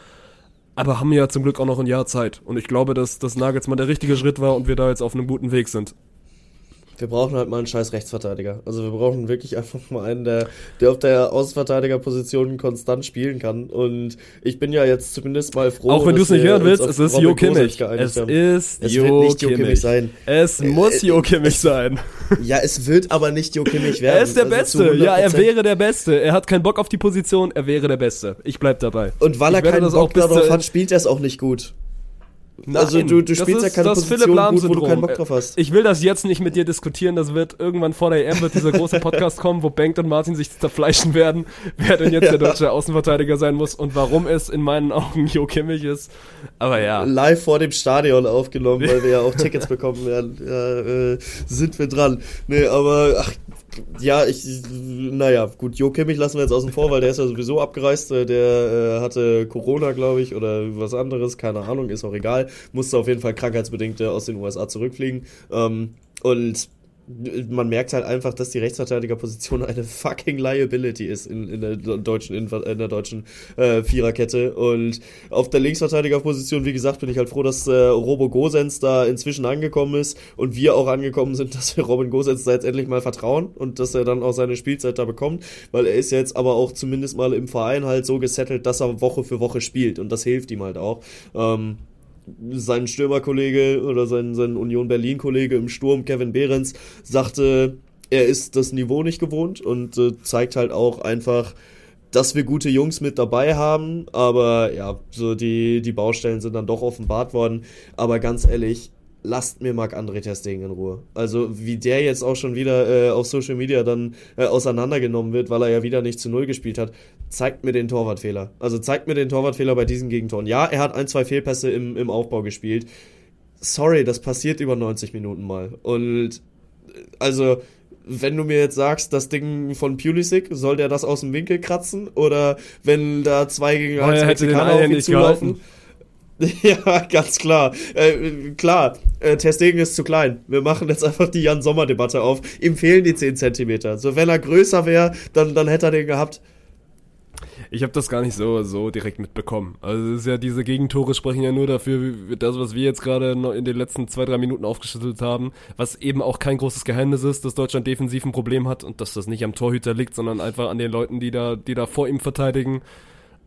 B: Aber haben ja zum Glück auch noch ein Jahr Zeit. Und ich glaube, dass das Nagelsmann der richtige Schritt war und wir da jetzt auf einem guten Weg sind.
A: Wir brauchen halt mal einen scheiß Rechtsverteidiger. Also wir brauchen wirklich einfach mal einen, der, der auf der Außenverteidigerposition konstant spielen kann. Und ich bin ja jetzt zumindest mal froh.
B: Auch wenn du es nicht hören willst, es ist Jo Kimmich. Es
A: haben.
B: ist
A: Es
B: Jo
A: wird nicht Jo
B: Kimmich.
A: Kimmich sein.
B: Es muss
A: äh,
B: Jo Kimmich sein.
A: Ja, es wird aber nicht Jo Kimmich werden.
B: Er ist der
A: Also
B: Beste. Ja, er
A: 100%.
B: wäre der Beste. Er hat keinen Bock auf die Position. Er wäre der Beste. Ich bleib dabei.
A: Und weil er keinen Bock darauf hat, spielt er es auch nicht gut.
B: Nein,
A: also du, du spielst ja keine Position gut, wo du keinen Bock drauf hast.
B: Ich will das jetzt nicht mit dir diskutieren. Das wird irgendwann vor der EM wird dieser große Podcast kommen, wo Bengt und Martin sich zerfleischen werden, wer denn jetzt der deutsche Außenverteidiger sein muss und warum es in meinen Augen Jo Kimmich ist. Aber ja.
A: Live vor dem Stadion aufgenommen, weil wir ja auch Tickets bekommen werden. Ja, äh, sind wir dran. Nee, aber ach, ja, ich, naja, gut, Jo Kimmich lassen wir jetzt außen vor, weil der ist ja sowieso abgereist. Äh, Der äh, hatte Corona, glaube ich, oder was anderes, keine Ahnung, ist auch egal. Musste auf jeden Fall krankheitsbedingt äh, aus den USA zurückfliegen. Ähm, und man merkt halt einfach, dass die Rechtsverteidigerposition eine fucking Liability ist in, in der deutschen, in, in der deutschen äh, Viererkette. Und auf der Linksverteidigerposition, wie gesagt, bin ich halt froh, dass äh, Robo Gosens da inzwischen angekommen ist und wir auch angekommen sind, dass wir Robin Gosens da jetzt endlich mal vertrauen und dass er dann auch seine Spielzeit da bekommt, weil er ist jetzt aber auch zumindest mal im Verein halt so gesettelt, dass er Woche für Woche spielt und das hilft ihm halt auch. Ähm, sein Stürmerkollege oder sein, sein Union Berlin-Kollege im Sturm, Kevin Behrens, sagte, er ist das Niveau nicht gewohnt und äh, zeigt halt auch einfach, dass wir gute Jungs mit dabei haben, aber ja, so die, die Baustellen sind dann doch offenbart worden. Aber ganz ehrlich, lasst mir Marc André Ter Stegen in Ruhe. Also wie der jetzt auch schon wieder äh, auf Social Media dann äh, auseinandergenommen wird, weil er ja wieder nicht zu Null gespielt hat, zeigt mir den Torwartfehler. Also zeigt mir den Torwartfehler bei diesen Gegentoren. Ja, er hat ein, zwei Fehlpässe im, im Aufbau gespielt. Sorry, das passiert über 90 Minuten mal. Und äh, also wenn du mir jetzt sagst, das Ding von Pulisic, soll der das aus dem Winkel kratzen? Oder wenn da zwei gegen
B: Oh,
A: eins
B: den
A: Mexikaner auf ihn zulaufen? Ja, ganz klar. Äh, klar, äh, Ter Stegen ist zu klein. Wir machen jetzt einfach die Jan-Sommer-Debatte auf. Ihm fehlen die 10 Zentimeter. So, wenn er größer wäre, dann, dann hätte er den gehabt.
B: Ich habe das gar nicht so, so direkt mitbekommen. Also es ist ja diese Gegentore sprechen ja nur dafür, das, was wir jetzt gerade in den letzten zwei, drei Minuten aufgeschüttelt haben, was eben auch kein großes Geheimnis ist, dass Deutschland defensiv ein Problem hat und dass das nicht am Torhüter liegt, sondern einfach an den Leuten, die da, die da vor ihm verteidigen.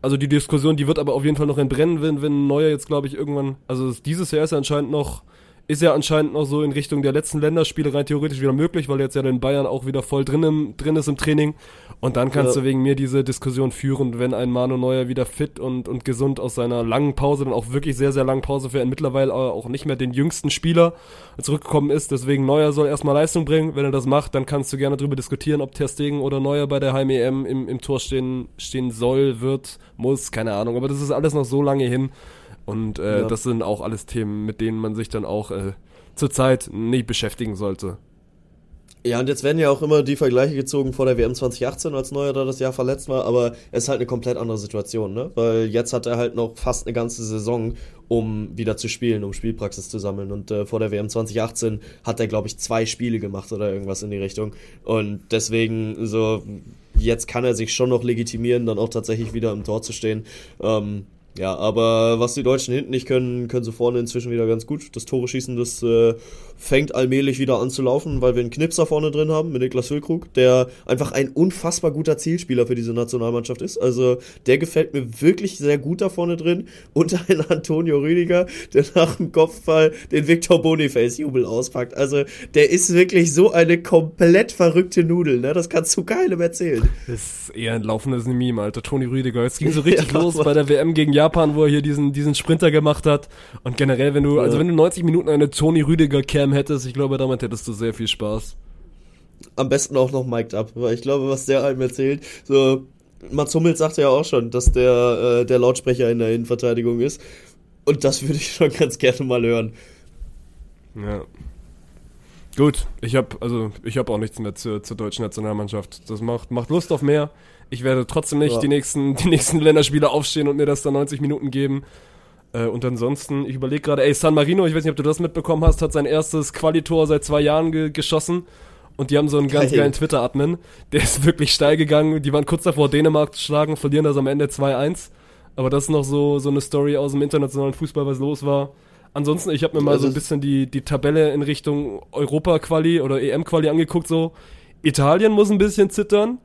B: Also die Diskussion, die wird aber auf jeden Fall noch entbrennen, wenn, wenn Neuer jetzt, glaube ich, irgendwann, also dieses Jahr ist er anscheinend noch ist ja anscheinend noch so in Richtung der letzten Länderspiele rein theoretisch wieder möglich, weil jetzt ja in Bayern auch wieder voll drin, im, drin ist im Training. Und dann kannst
A: Ja.
B: du wegen mir diese Diskussion führen, wenn ein Manu Neuer wieder fit und, und gesund aus seiner langen Pause, dann auch wirklich sehr, sehr langen Pause für einen mittlerweile auch nicht mehr den jüngsten Spieler zurückgekommen ist. Deswegen Neuer soll erstmal Leistung bringen. Wenn er das macht, dann kannst du gerne darüber diskutieren, ob Ter Stegen oder Neuer bei der Heim-EM im, im Tor stehen, stehen soll, wird, muss, keine Ahnung. Aber das ist alles noch so lange hin. Und äh,
A: Ja.
B: das sind auch alles Themen, mit denen man sich dann auch äh, zurzeit nicht beschäftigen sollte.
A: Ja, und jetzt werden ja auch immer die Vergleiche gezogen vor der WM 2018, als Neuer da das Jahr verletzt war, aber es ist halt eine komplett andere Situation, ne? Weil jetzt hat er halt noch fast eine ganze Saison, um wieder zu spielen, um Spielpraxis zu sammeln. Und äh, vor der WM 2018 hat er, glaube ich, zwei Spiele gemacht oder irgendwas in die Richtung. Und deswegen, so, jetzt kann er sich schon noch legitimieren, dann auch tatsächlich wieder im Tor zu stehen. Ähm, ja, aber was die Deutschen hinten nicht können, können sie vorne inzwischen wieder ganz gut. Das Tore schießen, das äh, fängt allmählich wieder an zu laufen, weil wir einen Knipser vorne drin haben mit Niklas Füllkrug, der einfach ein unfassbar guter Zielspieler für diese Nationalmannschaft ist. Also der gefällt mir wirklich sehr gut da vorne drin. Und ein Antonio Rüdiger, der nach dem Kopfball den Victor Boniface-Jubel auspackt. Also der ist wirklich so eine komplett verrückte Nudel, ne? Das kannst du keinem erzählen.
B: Das ist eher ein laufendes Meme, Alter. Toni Rüdiger. Es ging so richtig
A: Ja,
B: los bei der WM gegen Japan, wo er hier diesen, diesen Sprinter gemacht hat. Und generell, wenn du, also wenn du 90 Minuten eine Toni Rüdiger Cam hättest, ich glaube, damit hättest du sehr viel Spaß.
A: am besten auch noch mic'd up, weil ich glaube, was der einem erzählt, so, Mats Hummels sagte ja auch schon, dass der, äh, der Lautsprecher in der Innenverteidigung ist. Und das würde ich schon ganz gerne mal hören.
B: Ja. Gut, ich habe also ich habe auch nichts mehr zur, zur deutschen Nationalmannschaft. Das macht macht Lust auf mehr. Ich werde trotzdem nicht
A: Ja.
B: die nächsten die nächsten Länderspiele aufstehen und mir das dann 90 Minuten geben. Äh, und ansonsten, ich überlege gerade, ey, San Marino, ich weiß nicht, ob du das mitbekommen hast, hat sein erstes Qualitor seit zwei Jahren ge geschossen. Und die haben so einen ganz
A: Geil.
B: geilen Twitter-Admin. Der ist wirklich steil gegangen. Die waren kurz davor, Dänemark zu schlagen, verlieren das am Ende 2-1. Aber das ist noch so, so eine Story aus dem internationalen Fußball, was los war. Ansonsten, ich habe mir mal
A: Also
B: so ein bisschen die, die Tabelle in Richtung Europa-Quali oder EM-Quali angeguckt. So, Italien muss ein bisschen zittern,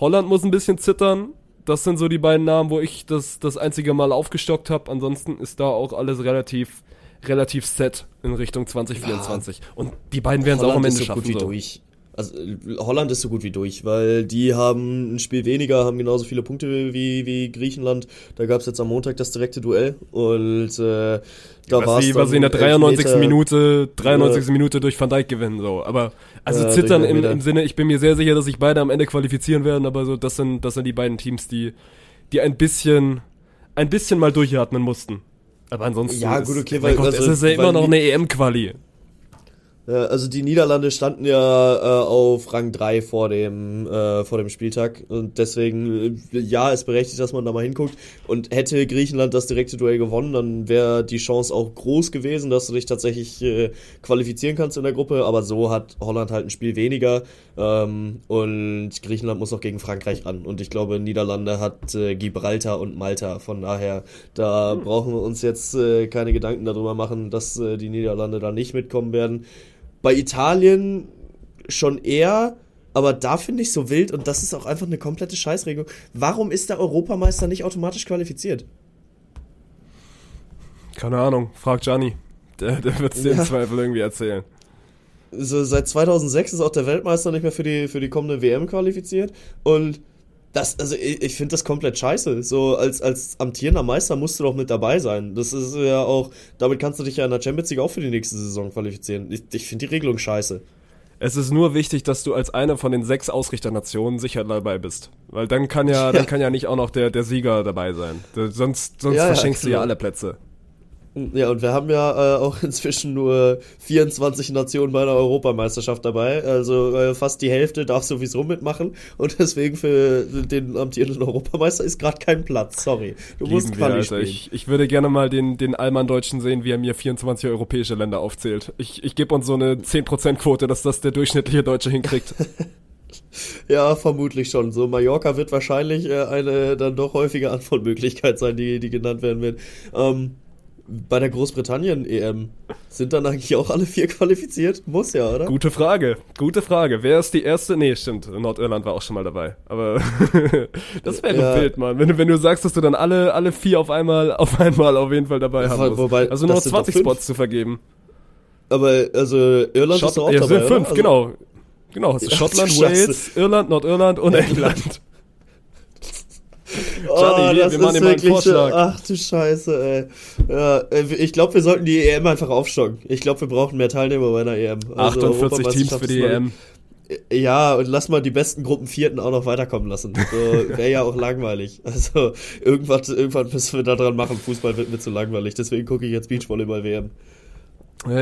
B: Holland muss ein bisschen zittern. Das sind so die beiden Namen, wo ich das, das einzige Mal aufgestockt habe. Ansonsten ist da auch alles relativ, relativ set in Richtung 2024. Und die beiden werden es auch am Ende
A: so
B: schaffen.
A: gut wie
B: so.
A: durch. Also äh, Holland ist so gut wie durch, weil die haben ein Spiel weniger, haben genauso viele Punkte wie, wie Griechenland. Da gab es jetzt am Montag das direkte Duell und äh, da war es
B: was sie in der 93. Minute, 93. Minute durch Van Dijk gewinnen, so. Aber, also
A: Ja,
B: zittern im, im Sinne, ich bin mir sehr sicher, dass sich beide am Ende qualifizieren werden, aber so, das sind, das sind die beiden Teams, die, die ein bisschen, ein bisschen mal durchatmen mussten. Aber ansonsten,
A: Ja,
B: ist,
A: gut, okay, weil-
B: Gott,
A: also,
B: es ist ja immer noch eine EM-Quali.
A: Äh, also die Niederlande standen ja äh, auf Rang 3 vor dem, äh, vor dem Spieltag und deswegen, äh, ja, ist berechtigt, dass man da mal hinguckt. Und hätte Griechenland das direkte Duell gewonnen, dann wäre die Chance auch groß gewesen, dass du dich tatsächlich äh, qualifizieren kannst in der Gruppe. Aber so hat Holland halt ein Spiel weniger ähm, und Griechenland muss noch gegen Frankreich ran. Und ich glaube, Niederlande hat äh, Gibraltar und Malta. Von daher, da brauchen wir uns jetzt äh, keine Gedanken darüber machen, dass äh, die Niederlande da nicht mitkommen werden. Bei Italien schon eher, aber da finde ich so wild und das ist auch einfach eine komplette Scheißregelung. Warum ist der Europameister nicht automatisch qualifiziert?
B: Keine Ahnung, frag Gianni. Der, der wird es dir
A: Ja.
B: im Zweifel irgendwie erzählen.
A: So, seit 2006 ist auch der Weltmeister nicht mehr für die, für die kommende WM qualifiziert und das, also ich, ich finde das komplett scheiße. So als, als amtierender Meister musst du doch mit dabei sein. Das ist ja auch, damit kannst du dich ja in der Champions League auch für die nächste Saison qualifizieren. Ich, ich finde die Regelung scheiße.
B: Es ist nur wichtig, dass du als eine von den sechs Ausrichternationen sicher dabei bist. Weil dann kann ja, dann kann ja nicht auch noch der, der Sieger dabei sein. Sonst, sonst
A: Ja, ja,
B: verschenkst du ja alle Plätze.
A: Ja, und wir haben ja äh, auch inzwischen nur 24 Nationen bei einer Europameisterschaft dabei. Also äh, fast die Hälfte darf sowieso mitmachen. Und deswegen für den amtierenden Europameister ist gerade kein Platz. Sorry. Du musst
B: Lieben wir,
A: Quali
B: Alter.
A: spielen.
B: Ich, ich würde gerne mal den, den Allmann-Deutschen sehen, wie er mir 24 europäische Länder aufzählt. Ich, ich gebe uns so eine 10%-Quote, dass das der durchschnittliche Deutsche hinkriegt.
A: Ja, vermutlich schon. So, Mallorca wird wahrscheinlich äh, eine dann doch häufige Antwortmöglichkeit sein, die, die genannt werden wird. Ähm, bei der Großbritannien-EM sind dann eigentlich auch alle vier qualifiziert? Muss ja, oder?
B: Gute Frage, gute Frage. Wer ist die erste? Nee, stimmt. Nordirland war auch schon mal dabei. Aber das wäre
A: Ja.
B: wild, Mann. Wenn, du- wenn du sagst, dass du dann alle, alle vier auf einmal, auf einmal auf jeden Fall dabei haben
A: Wo-
B: musst.
A: wobei,
B: also nur noch
A: das sind doch
B: 20
A: fünf.
B: Spots zu vergeben.
A: Aber also Irland ist doch auch
B: ja,
A: dabei,
B: sind fünf,
A: oder? Also,
B: genau. Genau,
A: Ja,
B: Schottland. Wales, Irland, Nordirland und England.
A: Oh,
B: Johnny, wir-
A: das
B: wir machen
A: ist
B: dir mal einen Vorschlag.
A: ach du Scheiße, ey. Ja, äh, ich glaube, wir sollten die EM einfach aufstocken. Ich glaube, wir brauchen mehr Teilnehmer bei einer EM. Also
B: 48 Teams für die EM.
A: mal- Ja, und lass mal die besten Gruppen Vierten auch noch weiterkommen lassen. So, Wäre ja auch langweilig. Also, irgendwas, irgendwann müssen wir da dran machen. Fußball wird mir zu langweilig. Deswegen gucke ich jetzt Beachvolleyball WM.
B: Äh,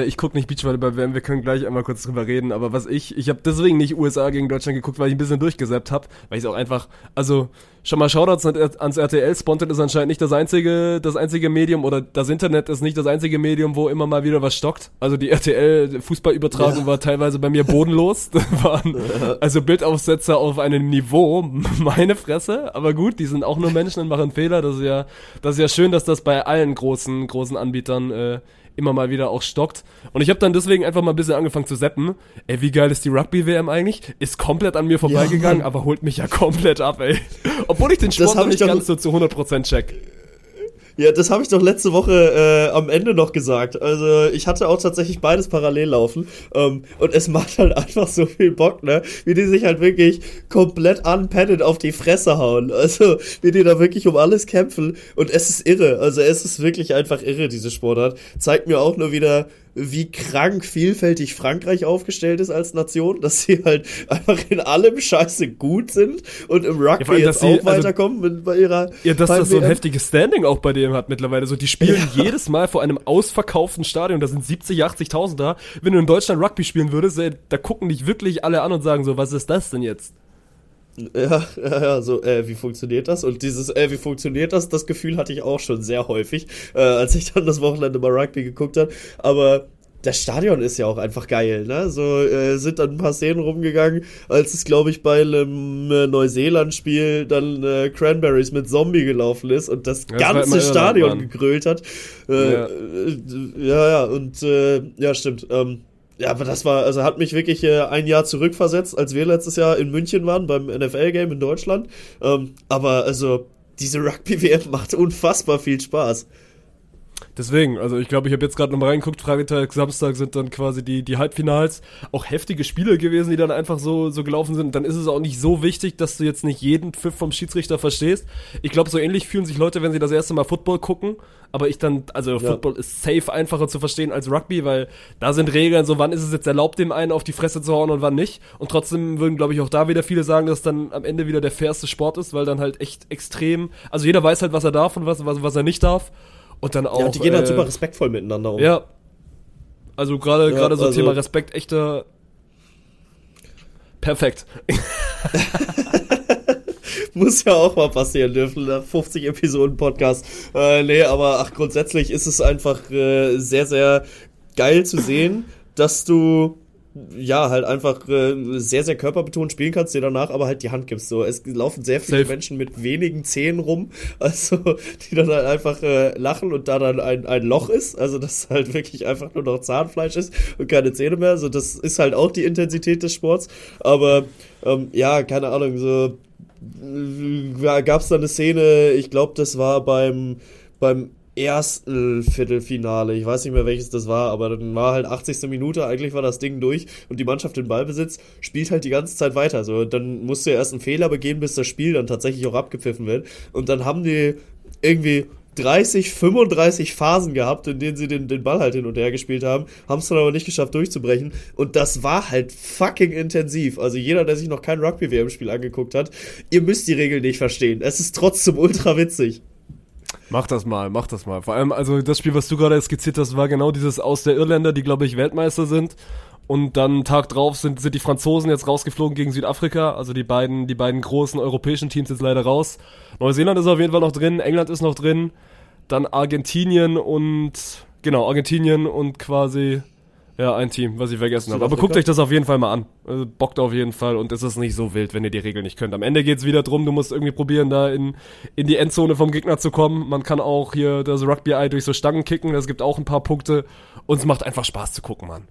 B: Ich gucke nicht Beachvolleyball WM, wir können gleich einmal kurz drüber reden, aber was ich, ich habe deswegen nicht USA gegen Deutschland geguckt, weil ich ein bisschen durchgesäppt habe, weil ich es auch einfach, also schon mal Shoutouts an- ans RTL, Spontan ist anscheinend nicht das einzige, das einzige Medium oder das Internet ist nicht das einzige Medium, wo immer mal wieder was stockt. Also die RTL Fußballübertragung
A: Ja.
B: war teilweise bei mir bodenlos, waren also Bildaufsätze auf einem Niveau, meine Fresse, aber gut, die sind auch nur Menschen und machen Fehler, das ist ja, das ist ja schön, dass das bei allen großen, großen Anbietern äh, immer mal wieder auch stockt. Und ich habe dann deswegen einfach mal ein bisschen angefangen zu seppen. Ey, wie geil ist die Rugby-WM eigentlich? Ist komplett an mir vorbeigegangen,
A: Mann.
B: aber holt mich ja komplett ab, ey. Obwohl ich den Sport noch
A: ich
B: nicht ganz so zu 100% check.
A: Ja, das habe ich doch letzte Woche äh, am Ende noch gesagt. Also ich hatte auch tatsächlich beides parallel laufen. Ähm, und es macht halt einfach so viel Bock, ne? Wie die sich halt wirklich komplett unpadded auf die Fresse hauen. Also wie die da wirklich um alles kämpfen. Und es ist irre. Also es ist wirklich einfach irre, diese Sportart. Zeigt mir auch nur wieder, wie krank vielfältig Frankreich aufgestellt ist als Nation, dass sie halt einfach in allem scheiße gut sind und im Rugby
B: allem,
A: jetzt
B: sie-
A: auch
B: also-
A: weiterkommen mit, bei ihrer
B: Ja, dass das so ein heftiges Standing auch bei dem hat mittlerweile. So, die spielen jedes Mal vor einem ausverkauften Stadion, da sind 70, 80.000 da. Wenn du in Deutschland Rugby spielen würdest, ey, da gucken dich wirklich alle an und sagen so, was ist das denn jetzt?
A: Ja, ja, ja, so, äh, wie funktioniert das? Und dieses, äh, wie funktioniert das? Das Gefühl hatte ich auch schon sehr häufig, äh, als ich dann das Wochenende mal Rugby geguckt habe. Aber das Stadion ist ja auch einfach geil, ne? So äh, sind dann ein paar Szenen rumgegangen, als es, glaube ich, bei einem äh, Neuseeland-Spiel dann äh, Cranberries mit Zombie gelaufen ist und das
B: das
A: ganze Stadion gegrölt hat. Äh,
B: Ja.
A: äh, ja, ja, und äh, ja, stimmt. Ähm, ja, aber das war, also hat mich wirklich äh, ein Jahr zurückversetzt, als wir letztes Jahr in München waren beim NFL-Game in Deutschland. Ähm, aber also, diese Rugby-WM macht unfassbar viel Spaß.
B: Deswegen, also ich glaube, ich habe jetzt gerade nochmal reingeguckt, Freitag, Samstag sind dann quasi die, die Halbfinals. Auch heftige Spiele gewesen, die dann einfach so, so gelaufen sind. Dann ist es auch nicht so wichtig, dass du jetzt nicht jeden Pfiff vom Schiedsrichter verstehst. Ich glaube, so ähnlich fühlen sich Leute, wenn sie das erste Mal Football gucken. Aber ich dann, also
A: Ja.
B: Football ist safe einfacher zu verstehen als Rugby, weil da sind Regeln, so wann ist es jetzt erlaubt, dem einen auf die Fresse zu hauen und wann nicht. Und trotzdem würden, glaube ich, auch da wieder viele sagen, dass dann am Ende wieder der fairste Sport ist, weil dann halt echt extrem, also jeder weiß halt, was er darf und was, was, was er nicht darf. Und dann auch.
A: Ja, und die gehen halt
B: äh,
A: super respektvoll miteinander um.
B: Ja. Also gerade
A: Ja,
B: gerade so
A: also-
B: Thema Respekt, echter. Perfekt.
A: Muss ja auch mal passieren dürfen nach 50 Episoden Podcast. Äh, nee, aber ach, grundsätzlich ist es einfach äh, sehr, sehr geil zu sehen, dass du ja, halt einfach äh, sehr, sehr körperbetont spielen kannst, dir danach aber halt die Hand gibst. So, es laufen sehr viele
B: Safe.
A: Menschen mit wenigen Zähnen rum, also die dann halt einfach äh, lachen und da dann ein, ein Loch ist, also dass halt wirklich einfach nur noch Zahnfleisch ist und keine Zähne mehr. Also das ist halt auch die Intensität des Sports. Aber ähm, ja, keine Ahnung, so äh, gab es da eine Szene, ich glaube, das war beim, beim ersten Viertelfinale, ich weiß nicht mehr welches das war, aber dann war halt 80. Minute, eigentlich war das Ding durch und die Mannschaft in Ballbesitz spielt halt die ganze Zeit weiter. So, dann musst du ja erst einen Fehler begehen, bis das Spiel dann tatsächlich auch abgepfiffen wird. Und dann haben die irgendwie 30, 35 Phasen gehabt, in denen sie den, den Ball halt hin und her gespielt haben, haben es dann aber nicht geschafft durchzubrechen. Und das war halt fucking intensiv. Also jeder, der sich noch kein Rugby-WM-Spiel angeguckt hat, ihr müsst die Regeln nicht verstehen. Es ist trotzdem ultra witzig.
B: Mach das mal, mach das mal. Vor allem, also das Spiel, was du gerade skizziert hast, war genau dieses aus der Irländer, die, glaube ich, Weltmeister sind. Und dann Tag drauf sind, sind die Franzosen jetzt rausgeflogen gegen Südafrika. Also die beiden, die beiden großen europäischen Teams jetzt leider raus. Neuseeland ist auf jeden Fall noch drin, England ist noch drin. Dann Argentinien und, genau, Argentinien und quasi, ja, ein Team, was ich vergessen habe. Aber guckt euch das auf jeden Fall mal an. Also bockt auf jeden Fall und es ist nicht so wild, wenn ihr die Regeln nicht könnt. Am Ende geht's wieder drum, du musst irgendwie probieren, da in, in die Endzone vom Gegner zu kommen. Man kann auch hier das Rugby-Eye durch so Stangen kicken, das gibt auch ein paar Punkte und es macht einfach Spaß zu gucken, Mann.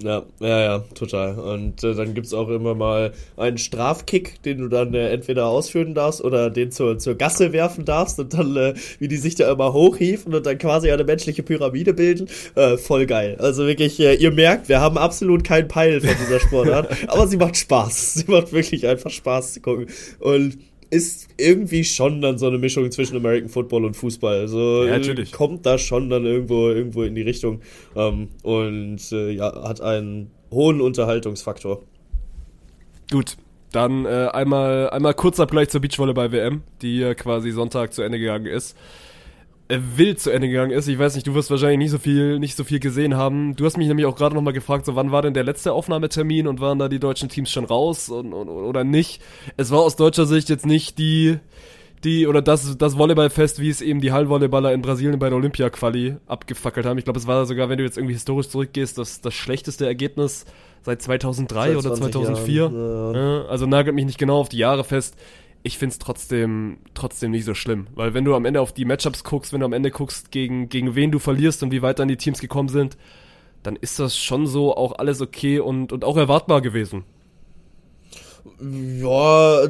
A: Ja, ja, ja, total. Und äh, dann gibt's auch immer mal einen Strafkick, den du dann äh, entweder ausführen darfst oder den zur, zur Gasse werfen darfst und dann, äh, wie die sich da immer hochhieven und dann quasi eine menschliche Pyramide bilden. Äh, voll geil. Also wirklich, äh, ihr merkt, wir haben absolut keinen Peil von dieser Sportart, aber sie macht Spaß. Sie macht wirklich einfach Spaß zu gucken. Und ist irgendwie schon dann so eine Mischung zwischen American Football und Fußball. Also
B: Ja,
A: kommt da schon dann irgendwo irgendwo in die Richtung ähm, und äh, ja hat einen hohen Unterhaltungsfaktor.
B: Gut, dann äh, einmal, einmal Kurzabgleich zur Beachvolleyball-WM, die ja quasi Sonntag zu Ende gegangen ist. Äh, wild zu Ende gegangen ist. Ich weiß nicht, du wirst wahrscheinlich nicht so viel, nicht so viel gesehen haben. Du hast mich nämlich auch gerade nochmal gefragt, so wann war denn der letzte Aufnahmetermin und waren da die deutschen Teams schon raus und, und, oder nicht? Es war aus deutscher Sicht jetzt nicht die, die oder das, das Volleyballfest, wie es eben die Hallenvolleyballer in Brasilien bei der Olympia-Quali abgefackelt haben. Ich glaube, es war sogar, wenn du jetzt irgendwie historisch zurückgehst, das, das schlechteste Ergebnis seit 2003
A: Seit
B: oder
A: 20
B: 2004.
A: Jahren, ja.
B: Ja, also nagelt mich nicht genau auf die Jahre fest. Ich find's trotzdem, trotzdem nicht so schlimm. Weil wenn du am Ende auf die Matchups guckst, wenn du am Ende guckst, gegen, gegen wen du verlierst und wie weit dann die Teams gekommen sind, dann ist das schon so auch alles okay und, und auch erwartbar gewesen.
A: Ja,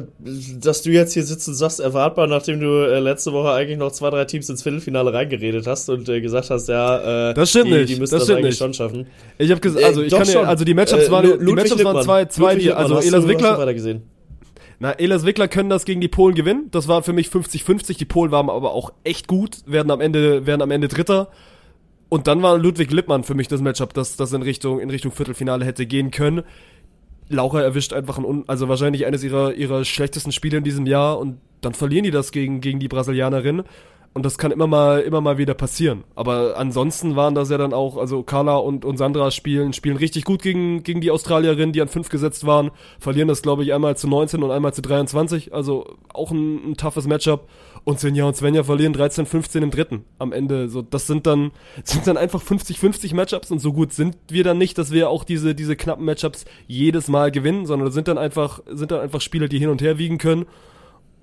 A: dass du jetzt hier sitzt und sagst, erwartbar, nachdem du äh, letzte Woche eigentlich noch zwei, drei Teams ins Viertelfinale reingeredet hast und äh, gesagt hast, ja, äh,
B: Das stimmt
A: die,
B: nicht,
A: die müssen
B: das
A: das,
B: stimmt
A: eigentlich
B: nicht.
A: schon schaffen.
B: Ich habe gesagt,
A: Äh,
B: also ich kann ja,
A: schon.
B: also die Matchups
A: Äh,
B: waren,
A: Lu-
B: die
A: Ludwig
B: Matchups waren
A: Lippmann.
B: zwei, zwei,
A: Ludwig
B: die,
A: Lippmann,
B: also Elas Wickler,
A: weiter gesehen.
B: Na, Elas Wickler können das gegen die Polen gewinnen. Das war für mich 50-50. Die Polen waren aber auch echt gut, werden am Ende, werden am Ende Dritter. Und dann war Ludwig Lippmann für mich das Matchup, das, das in Richtung, in Richtung Viertelfinale hätte gehen können. Laura erwischt einfach ein, also wahrscheinlich eines ihrer, ihrer schlechtesten Spiele in diesem Jahr und dann verlieren die das gegen, gegen die Brasilianerin. Und das kann immer mal, immer mal wieder passieren. Aber ansonsten waren das ja dann auch, also Carla und, und Sandra spielen, spielen richtig gut gegen, gegen die Australierin, die an 5 gesetzt waren. Verlieren das, glaube ich, einmal zu 19 und einmal zu 23. Also auch ein, ein toughes Matchup. Und Senja und Svenja verlieren 13, 15 im dritten am Ende. So, das sind dann, sind dann einfach 50-50 Matchups und so gut sind wir dann nicht, dass wir auch diese, diese knappen Matchups jedes Mal gewinnen, sondern sind dann einfach, sind dann einfach Spiele, die hin und her wiegen können.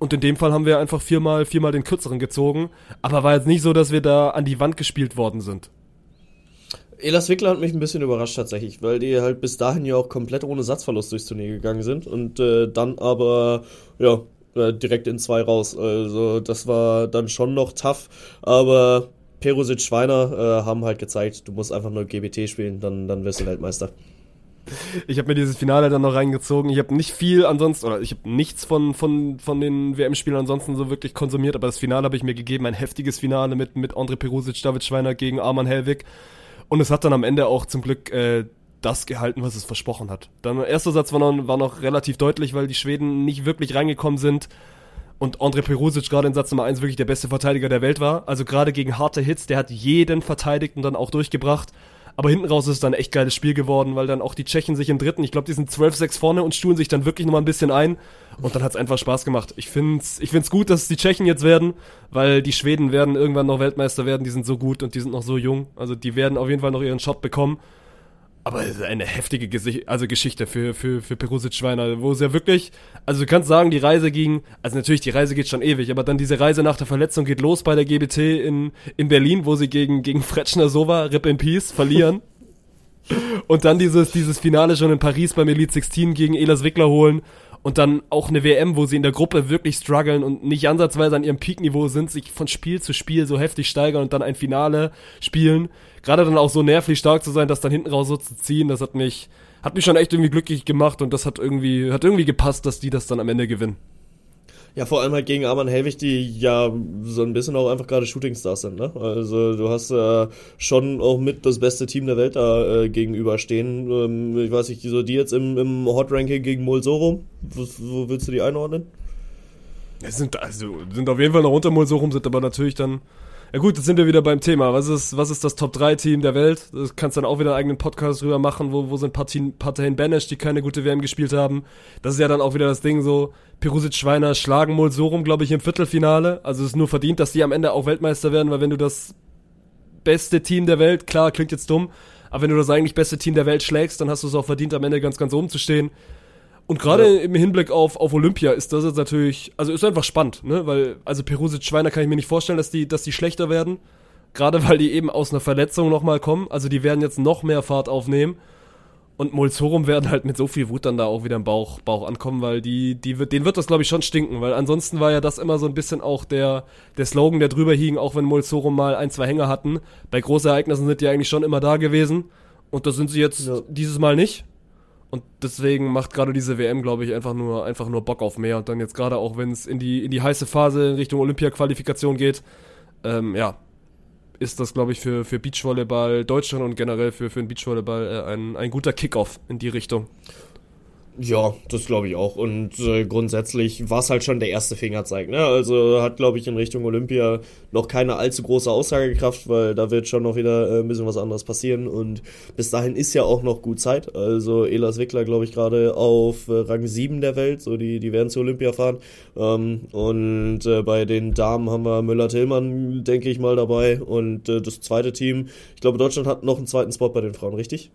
B: Und in dem Fall haben wir einfach viermal, viermal den kürzeren gezogen. Aber war jetzt nicht so, dass wir da an die Wand gespielt worden sind.
A: Elas Wickler hat mich ein bisschen überrascht tatsächlich, weil die halt bis dahin ja auch komplett ohne Satzverlust durchs Turnier gegangen sind und äh, dann aber, ja, äh, direkt in zwei raus. Also das war dann schon noch tough, aber Perusic Schweiner äh, haben halt gezeigt, du musst einfach nur GBT spielen, dann, dann wirst du Weltmeister.
B: Ich habe mir dieses Finale dann noch reingezogen. Ich habe nicht viel ansonsten, oder ich habe nichts von, von, von den WM-Spielen ansonsten so wirklich konsumiert, aber das Finale habe ich mir gegeben, ein heftiges Finale mit, mit André Perusic, David Schweiner gegen Arman Helwig. Und es hat dann am Ende auch zum Glück äh, das gehalten, was es versprochen hat. Dann der erste Satz war noch, war noch relativ deutlich, weil die Schweden nicht wirklich reingekommen sind. Und André Perusic gerade in Satz Nummer 1 wirklich der beste Verteidiger der Welt war. Also gerade gegen harte Hits, der hat jeden verteidigt und dann auch durchgebracht. Aber hinten raus ist es dann echt geiles Spiel geworden, weil dann auch die Tschechen sich im dritten, ich glaube, die sind 12-6 vorne und stuhlen sich dann wirklich nochmal ein bisschen ein. Und dann hat es einfach Spaß gemacht. Ich find's, ich find's gut, dass es die Tschechen jetzt werden, weil die Schweden werden irgendwann noch Weltmeister werden. Die sind so gut und die sind noch so jung. Also die werden auf jeden Fall noch ihren Shot bekommen. Aber es ist eine heftige Gesicht, also Geschichte für, für, für Perusic Schweiner, wo es ja wirklich, also du kannst sagen, die Reise ging, also natürlich, die Reise geht schon ewig, aber dann diese Reise nach der Verletzung geht los bei der GBT in, in Berlin, wo sie gegen, gegen Fretschner Sova, Rip in Peace, verlieren. Und dann dieses, dieses Finale schon in Paris beim Elite 16 gegen Elas Wickler holen. Und dann auch eine WM, wo sie in der Gruppe wirklich strugglen und nicht ansatzweise an ihrem Peakniveau sind, sich von Spiel zu Spiel so heftig steigern und dann ein Finale spielen. Gerade dann auch so nervlich stark zu sein, das dann hinten raus so zu ziehen, das hat mich, hat mich schon echt irgendwie glücklich gemacht und das hat irgendwie, hat irgendwie gepasst, dass die das dann am Ende gewinnen.
A: Ja, vor allem halt gegen Arman Helwig, die ja so ein bisschen auch einfach gerade Shootingstars sind, ne? Also du hast äh, schon auch mit das beste Team der Welt da äh, gegenüberstehen. Ähm, ich weiß nicht, so die jetzt im, im Hot-Ranking gegen Molsoro, wo, wo willst du die einordnen?
B: Es sind, also, sind auf jeden Fall noch unter so rum, sind aber natürlich dann. Ja gut, jetzt sind wir wieder beim Thema. Was ist, was ist das Top-3-Team der Welt? Das kannst dann auch wieder einen eigenen Podcast drüber machen, wo, wo sind Parteien, Parteien Banish, die keine gute WM gespielt haben. Das ist ja dann auch wieder das Ding so, Perusic Schweiner schlagen Mulsorum, glaube ich, im Viertelfinale. Also es ist nur verdient, dass die am Ende auch Weltmeister werden, weil wenn du das beste Team der Welt, klar, klingt jetzt dumm, aber wenn du das eigentlich beste Team der Welt schlägst, dann hast du es auch verdient, am Ende ganz, ganz oben zu stehen. Und gerade
A: Ja.
B: im Hinblick auf, auf Olympia ist das jetzt natürlich, also ist einfach spannend, ne? Weil, also Perusic Schweiner kann ich mir nicht vorstellen, dass die, dass die schlechter werden. Gerade weil die eben aus einer Verletzung nochmal kommen. Also die werden jetzt noch mehr Fahrt aufnehmen. und Molzorum werden halt mit so viel Wut dann da auch wieder im Bauch, Bauch ankommen, weil die, die wird, denen wird das glaube ich schon stinken, weil ansonsten war ja das immer so ein bisschen auch der, der Slogan, der drüber hing, auch wenn Molzorum mal ein, zwei Hänger hatten. Bei großen Ereignissen sind die eigentlich schon immer da gewesen und das sind sie jetzt ja. dieses Mal nicht. Und deswegen macht gerade diese WM, glaube ich, einfach nur, einfach nur Bock auf mehr. Und dann jetzt gerade auch, wenn es in die, in die heiße Phase in Richtung Olympia-Qualifikation geht, ähm, ja, ist das, glaube ich, für, für Beachvolleyball Deutschland und generell für, für den Beachvolleyball äh, ein, ein guter Kickoff in die Richtung.
A: Ja, das glaube ich auch. Und äh, grundsätzlich war es halt schon der erste Fingerzeig. Ne? Also hat, glaube ich, in Richtung Olympia noch keine allzu große Aussagekraft, weil da wird schon noch wieder äh, ein bisschen was anderes passieren. Und bis dahin ist ja auch noch gut Zeit. Also Elas Wickler, glaube ich, gerade auf äh, Rang 7 der Welt. So, die, die werden zu Olympia fahren. Ähm, und äh, bei den Damen haben wir Müller-Tillmann, denke ich mal, dabei. Und äh, das zweite Team, ich glaube, Deutschland hat noch einen zweiten Spot bei den Frauen, richtig?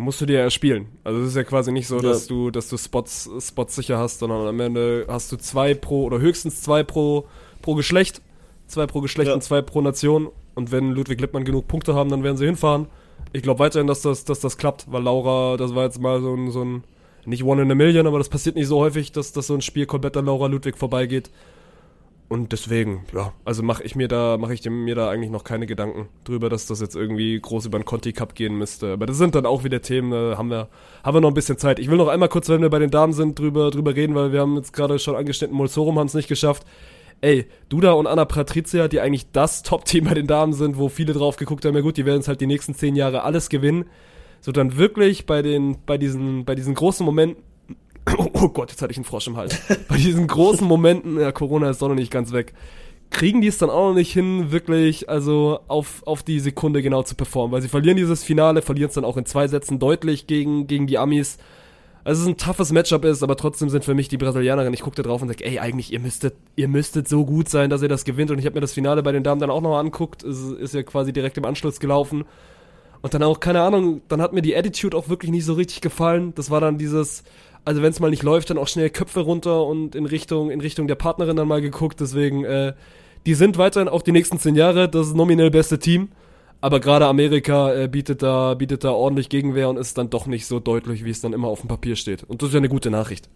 B: Musst du dir ja spielen. Also es ist ja quasi nicht so, ja. dass du, dass du Spots, Spots sicher hast, sondern am Ende hast du zwei pro oder höchstens zwei pro, pro Geschlecht, zwei pro Geschlecht ja. und zwei pro Nation. Und wenn Ludwig Lippmann genug Punkte haben, dann werden sie hinfahren. Ich glaube weiterhin, dass das, dass das klappt, weil Laura, das war jetzt mal so ein, so ein, nicht one in a million, aber das passiert nicht so häufig, dass, dass so ein Spiel komplett an Laura Ludwig vorbeigeht. Und deswegen, ja, also mache ich mir da, mache ich mir da eigentlich noch keine Gedanken drüber, dass das jetzt irgendwie groß über den Conti Cup gehen müsste. Aber das sind dann auch wieder Themen, da haben wir, haben wir noch ein bisschen Zeit. Ich will noch einmal kurz, wenn wir bei den Damen sind, drüber, drüber reden, weil wir haben jetzt gerade schon angeschnitten, Molsorum haben es nicht geschafft. Ey, Duda und Anna Patrizia, die eigentlich das Top-Team bei den Damen sind, wo viele drauf geguckt haben, ja gut, die werden es halt die nächsten zehn Jahre alles gewinnen. So dann wirklich bei den, bei diesen, bei diesen großen Momenten Oh, Gott, jetzt hatte ich einen Frosch im Hals. Bei diesen großen Momenten, ja, Corona ist doch noch nicht ganz weg, kriegen die es dann auch noch nicht hin, wirklich, also auf, auf die Sekunde genau zu performen, weil sie verlieren dieses Finale, verlieren es dann auch in zwei Sätzen deutlich gegen, gegen die Amis. Also es ist ein toughes Matchup ist, aber trotzdem sind für mich die Brasilianerinnen, ich gucke da drauf und sage, ey, eigentlich, ihr müsstet, ihr müsstet so gut sein, dass ihr das gewinnt. Und ich habe mir das Finale bei den Damen dann auch noch anguckt, es ist ja quasi direkt im Anschluss gelaufen. Und dann auch, keine Ahnung, dann hat mir die Attitude auch wirklich nicht so richtig gefallen. Das war dann dieses, also wenn es mal nicht läuft, dann auch schnell Köpfe runter und in Richtung, in Richtung der Partnerin dann mal geguckt. Deswegen, äh, die sind weiterhin auch die nächsten zehn Jahre das nominell beste Team. Aber gerade Amerika äh, bietet, da, bietet da ordentlich Gegenwehr und ist dann doch nicht so deutlich, wie es dann immer auf dem Papier steht. Und das ist ja eine gute Nachricht.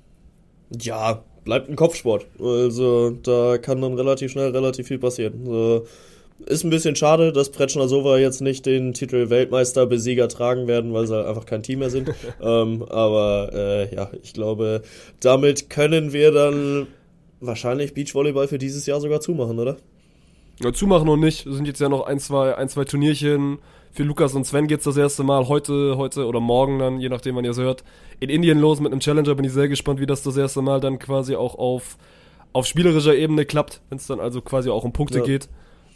A: Ja, bleibt ein Kopfsport. Also da kann dann relativ schnell relativ viel passieren. Also, ist ein bisschen schade, dass Pretschner Sova jetzt nicht den Titel Weltmeister-Besieger tragen werden, weil sie einfach kein Team mehr sind. ähm, aber äh, ja, ich glaube, damit können wir dann wahrscheinlich Beachvolleyball für dieses Jahr sogar zumachen, oder?
B: Ja, zumachen noch nicht. Es sind jetzt ja noch ein, zwei, ein, zwei Turnierchen. Für Lukas und Sven geht's das erste Mal heute, heute oder morgen dann, je nachdem, wann ihr es hört, in Indien los mit einem Challenger. Bin ich sehr gespannt, wie das das erste Mal dann quasi auch auf, auf spielerischer Ebene klappt, wenn es dann also quasi auch um Punkte ja. geht.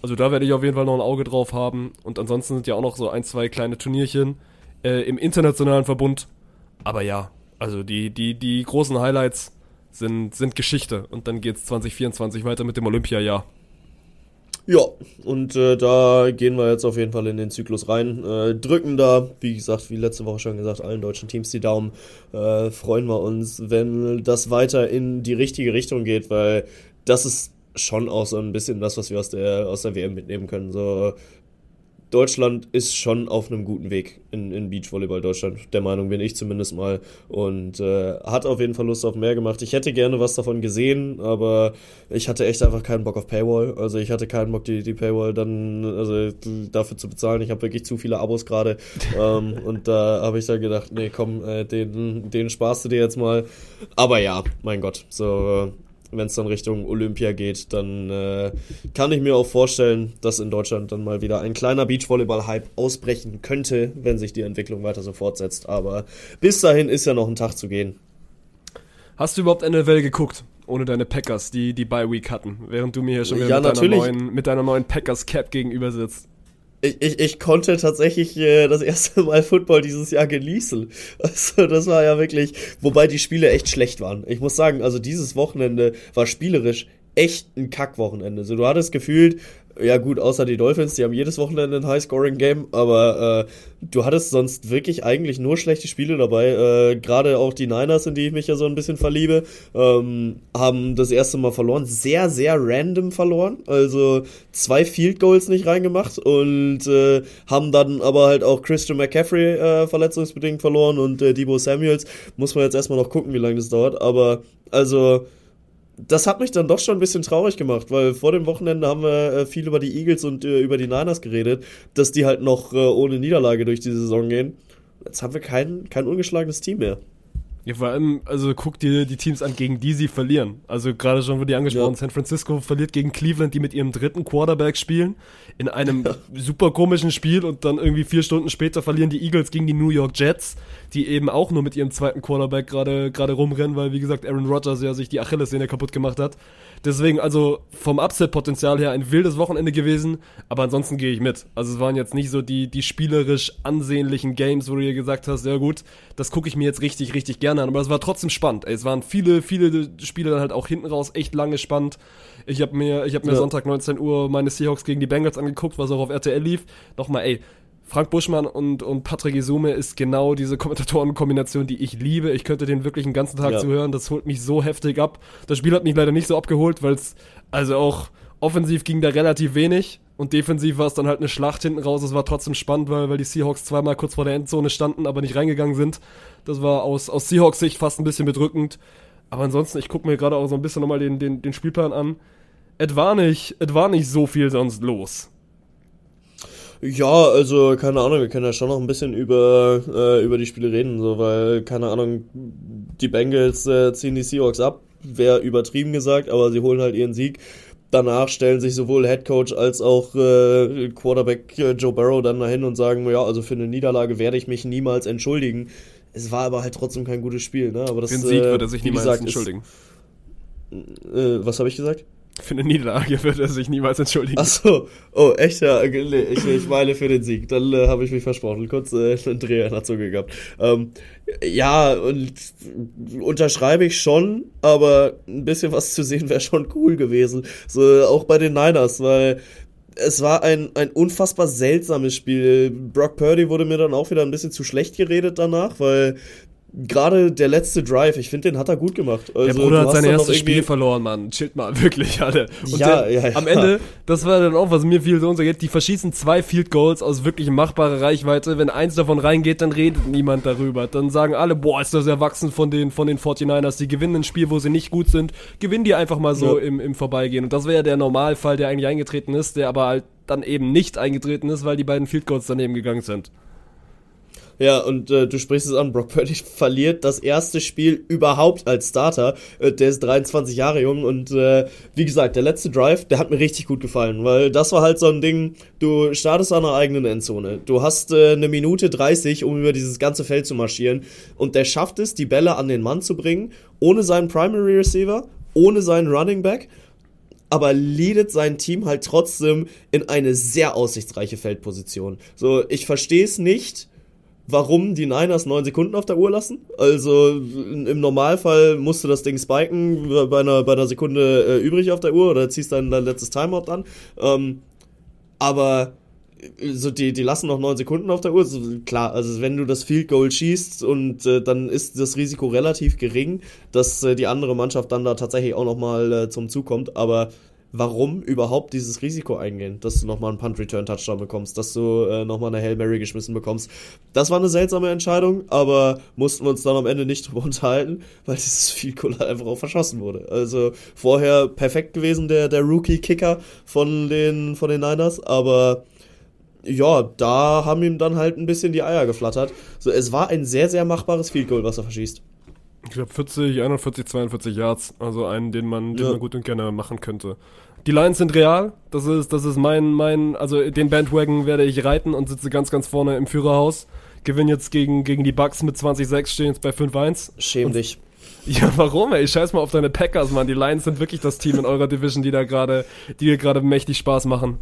B: Also da werde ich auf jeden Fall noch ein Auge drauf haben. Und ansonsten sind ja auch noch so ein, zwei kleine Turnierchen äh, im internationalen Verbund. Aber ja, also die, die, die großen Highlights sind, sind Geschichte. Und dann geht's 2024 weiter mit dem Olympiajahr.
A: Ja, und äh, da gehen wir jetzt auf jeden Fall in den Zyklus rein. Äh, drücken da, wie gesagt, wie letzte Woche schon gesagt, allen deutschen Teams die Daumen. Äh, freuen wir uns, wenn das weiter in die richtige Richtung geht, weil das ist schon auch so ein bisschen das, was wir aus der, aus der WM mitnehmen können. So, Deutschland ist schon auf einem guten Weg in, in Beachvolleyball Deutschland. Der Meinung bin ich zumindest mal. Und äh, hat auf jeden Fall Lust auf mehr gemacht. Ich hätte gerne was davon gesehen, aber ich hatte echt einfach keinen Bock auf Paywall. Also ich hatte keinen Bock, die, die Paywall dann also dafür zu bezahlen. Ich habe wirklich zu viele Abos gerade. ähm, und da habe ich dann gedacht, nee, komm, äh, den, den sparst du dir jetzt mal. Aber ja, mein Gott. So, wenn es dann Richtung Olympia geht, dann äh, kann ich mir auch vorstellen, dass in Deutschland dann mal wieder ein kleiner Beachvolleyball-Hype ausbrechen könnte, wenn sich die Entwicklung weiter so fortsetzt. Aber bis dahin ist ja noch ein Tag zu gehen.
B: Hast du überhaupt NFL geguckt? Ohne deine Packers, die die Bye Week hatten, während du mir hier schon wieder ja, mit, deiner neuen, mit deiner neuen Packers Cap gegenüber sitzt
A: ich, ich, ich konnte tatsächlich äh, das erste Mal Football dieses Jahr genießen. Also das war ja wirklich, wobei die Spiele echt schlecht waren. Ich muss sagen, also dieses Wochenende war spielerisch echt ein Kackwochenende. So, du hattest gefühlt, ja gut, außer die Dolphins, die haben jedes Wochenende ein High-Scoring-Game, aber äh, du hattest sonst wirklich eigentlich nur schlechte Spiele dabei. Äh, Gerade auch die Niners, in die ich mich ja so ein bisschen verliebe, ähm, haben das erste Mal verloren. Sehr, sehr random verloren. Also zwei Field Goals nicht reingemacht und äh, haben dann aber halt auch Christian McCaffrey äh, verletzungsbedingt verloren und äh, Debo Samuels. Muss man jetzt erstmal noch gucken, wie lange das dauert. Aber also das hat mich dann doch schon ein bisschen traurig gemacht, weil vor dem Wochenende haben wir äh, viel über die Eagles und äh, über die Niners geredet, dass die halt noch äh, ohne Niederlage durch die Saison gehen. Jetzt haben wir kein, kein ungeschlagenes Team mehr.
B: Ja, vor allem, also guck dir die Teams an, gegen die sie verlieren. Also gerade schon wurde die angesprochen, ja. San Francisco verliert gegen Cleveland, die mit ihrem dritten Quarterback spielen, in einem ja. super komischen Spiel und dann irgendwie vier Stunden später verlieren die Eagles gegen die New York Jets, die eben auch nur mit ihrem zweiten Quarterback gerade gerade rumrennen, weil wie gesagt Aaron Rodgers ja sich die Achillessehne kaputt gemacht hat. Deswegen, also vom Upset-Potenzial her ein wildes Wochenende gewesen, aber ansonsten gehe ich mit. Also es waren jetzt nicht so die, die spielerisch ansehnlichen Games, wo du dir gesagt hast, ja gut, das gucke ich mir jetzt richtig, richtig gerne an. Aber es war trotzdem spannend. Ey, es waren viele, viele Spiele dann halt auch hinten raus echt lange spannend. Ich habe mir, ich hab mir ja. Sonntag 19 Uhr meine Seahawks gegen die Bengals angeguckt, was auch auf RTL lief. Nochmal, ey, Frank Buschmann und, und Patrick Isume ist genau diese Kommentatorenkombination, die ich liebe. Ich könnte den wirklich einen ganzen Tag ja. zuhören. Das holt mich so heftig ab. Das Spiel hat mich leider nicht so abgeholt, weil es also auch offensiv ging da relativ wenig und defensiv war es dann halt eine Schlacht hinten raus. Es war trotzdem spannend, weil, weil die Seahawks zweimal kurz vor der Endzone standen, aber nicht reingegangen sind. Das war aus, aus Seahawks Sicht fast ein bisschen bedrückend. Aber ansonsten, ich gucke mir gerade auch so ein bisschen nochmal den, den, den Spielplan an. Es war nicht, es war nicht so viel sonst los.
A: Ja, also keine Ahnung, wir können ja schon noch ein bisschen über, äh, über die Spiele reden, so, weil, keine Ahnung, die Bengals äh, ziehen die Seahawks ab, wäre übertrieben gesagt, aber sie holen halt ihren Sieg. Danach stellen sich sowohl Head Coach als auch äh, Quarterback äh, Joe Burrow dann dahin und sagen, ja, also für eine Niederlage werde ich mich niemals entschuldigen. Es war aber halt trotzdem kein gutes Spiel, ne? Aber das,
B: Den Sieg wird er sich niemals gesagt, entschuldigen.
A: Ist, äh, was habe ich gesagt?
B: Für eine Niederlage wird er sich niemals entschuldigen.
A: Ach so, oh, echt, ja, nee, ich, ich meine für den Sieg. Dann äh, habe ich mich versprochen. Kurz äh, einen Dreher Zunge gehabt. Ähm, ja, und unterschreibe ich schon, aber ein bisschen was zu sehen wäre schon cool gewesen. So, auch bei den Niners, weil es war ein, ein unfassbar seltsames Spiel. Brock Purdy wurde mir dann auch wieder ein bisschen zu schlecht geredet danach, weil gerade der letzte Drive, ich finde, den hat er gut gemacht.
B: Also, der Bruder hat sein erstes Spiel verloren, Mann. Chillt mal, wirklich, alle. Und ja, der, ja, ja. am Ende, das war dann auch, was mir viel so geht, die verschießen zwei Field Goals aus wirklich machbarer Reichweite. Wenn eins davon reingeht, dann redet niemand darüber. Dann sagen alle, boah, ist das erwachsen von den, von den 49ers. Die gewinnen ein Spiel, wo sie nicht gut sind. Gewinnen die einfach mal so ja. im, im Vorbeigehen. Und das wäre ja der Normalfall, der eigentlich eingetreten ist, der aber halt dann eben nicht eingetreten ist, weil die beiden Field Goals daneben gegangen sind.
A: Ja, und äh, du sprichst es an, Brock Purdy verliert das erste Spiel überhaupt als Starter. Äh, der ist 23 Jahre jung und äh, wie gesagt, der letzte Drive, der hat mir richtig gut gefallen, weil das war halt so ein Ding, du startest an einer eigenen Endzone. Du hast äh, eine Minute 30, um über dieses ganze Feld zu marschieren und der schafft es, die Bälle an den Mann zu bringen, ohne seinen Primary Receiver, ohne seinen Running Back aber leadet sein Team halt trotzdem in eine sehr aussichtsreiche Feldposition. So, ich verstehe es nicht, warum die Niners neun Sekunden auf der Uhr lassen. Also im Normalfall musst du das Ding spiken bei einer, bei einer Sekunde äh, übrig auf der Uhr oder ziehst dann dein letztes Timeout an. Ähm, aber so die, die lassen noch neun Sekunden auf der Uhr. So, klar, also wenn du das Field Goal schießt und äh, dann ist das Risiko relativ gering, dass äh, die andere Mannschaft dann da tatsächlich auch nochmal äh, zum Zug kommt. Aber warum überhaupt dieses Risiko eingehen, dass du nochmal einen Punt-Return-Touchdown bekommst, dass du äh, nochmal eine Hail Mary geschmissen bekommst. Das war eine seltsame Entscheidung, aber mussten wir uns dann am Ende nicht drüber unterhalten, weil dieses Field Goal halt einfach auch verschossen wurde. Also vorher perfekt gewesen, der, der Rookie-Kicker von den, von den Niners, aber ja, da haben ihm dann halt ein bisschen die Eier geflattert. So, es war ein sehr, sehr machbares Field Goal, was er verschießt.
B: Ich glaube 40, 41, 42 Yards. Also einen, den man, den ja. man gut und gerne machen könnte. Die Lines sind real. Das ist, das ist mein, mein, also den Bandwagon werde ich reiten und sitze ganz, ganz vorne im Führerhaus. Gewinne jetzt gegen, gegen die Bucks mit 20-6, stehen jetzt bei 5-1.
A: Schäm dich.
B: Ja, warum, ey? Scheiß mal auf deine Packers, Mann. Die Lions sind wirklich das Team in eurer Division, die da gerade, die dir gerade mächtig Spaß machen.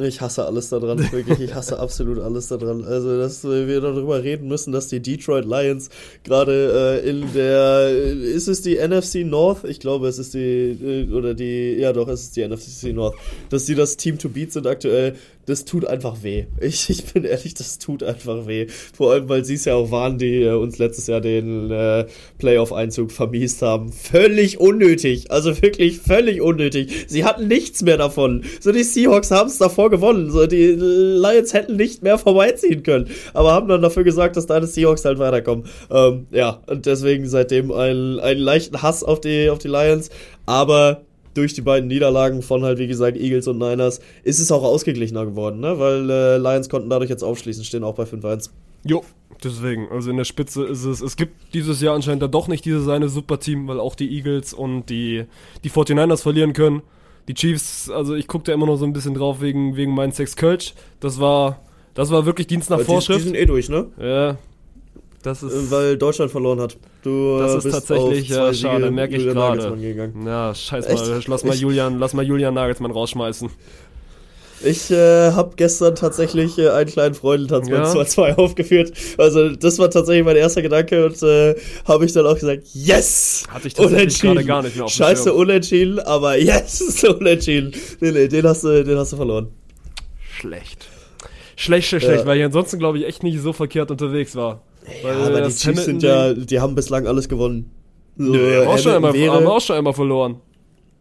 A: Ich hasse alles daran, wirklich. Ich hasse absolut alles daran. Also, dass wir darüber reden müssen, dass die Detroit Lions gerade äh, in der, ist es die NFC North? Ich glaube, es ist die, äh, oder die, ja doch, es ist die NFC North. Dass die das Team to beat sind aktuell, das tut einfach weh. Ich, ich bin ehrlich, das tut einfach weh. Vor allem, weil sie es ja auch waren, die äh, uns letztes Jahr den äh, Playoff-Einzug vermiest haben. Völlig unnötig. Also wirklich völlig unnötig. Sie hatten nichts mehr davon. So, die Seahawks haben es davor gewonnen. So, die Lions hätten nicht mehr vorbeiziehen können. Aber haben dann dafür gesagt, dass deine Seahawks halt weiterkommen. Ähm, ja, und deswegen seitdem einen, einen leichten Hass auf die, auf die Lions. Aber durch die beiden Niederlagen von halt, wie gesagt, Eagles und Niners, ist es auch ausgeglichener geworden, ne? Weil äh, Lions konnten dadurch jetzt aufschließen, stehen auch bei 5-1.
B: Jo, deswegen. Also in der Spitze ist es, es gibt dieses Jahr anscheinend da doch nicht dieses eine Superteam, weil auch die Eagles und die, die 49ers verlieren können. Die Chiefs, also ich gucke da immer noch so ein bisschen drauf wegen, wegen meinen Sex Kölsch. Das war, das war wirklich Dienst nach
A: Die,
B: Vorschrift.
A: die sind eh durch, ne?
B: ja, das ist,
A: Äh, Weil Deutschland verloren hat. Du
B: das
A: äh,
B: ist
A: bist
B: tatsächlich
A: auf
B: ja,
A: zwei
B: schade, merke ich gerade. Ja, scheiß
A: Echt?
B: mal, lass mal
A: Ich-
B: Julian, lass mal Julian Nagelsmann rausschmeißen.
A: Ich äh, habe gestern tatsächlich äh, einen kleinen Freudentanz
B: Ja?
A: beim 2-2 aufgeführt. Also das war tatsächlich mein erster Gedanke und äh, habe ich dann auch gesagt, yes!
B: Hatte ich tatsächlich gerade gar nicht mehr auf
A: Scheiße
B: Schirm.
A: unentschieden, aber yes, unentschieden. Nee, nee, den hast du, den hast du verloren.
B: Schlecht. Schlecht, schlecht, schlecht,
A: Ja.
B: weil ich ansonsten, glaube ich, echt nicht so verkehrt unterwegs war.
A: Ja, aber die Chiefs sind ja, die haben bislang alles gewonnen. So,
B: Nö, haben auch, schon
A: Hamilton
B: einmal, haben
A: wäre,
B: auch schon einmal verloren.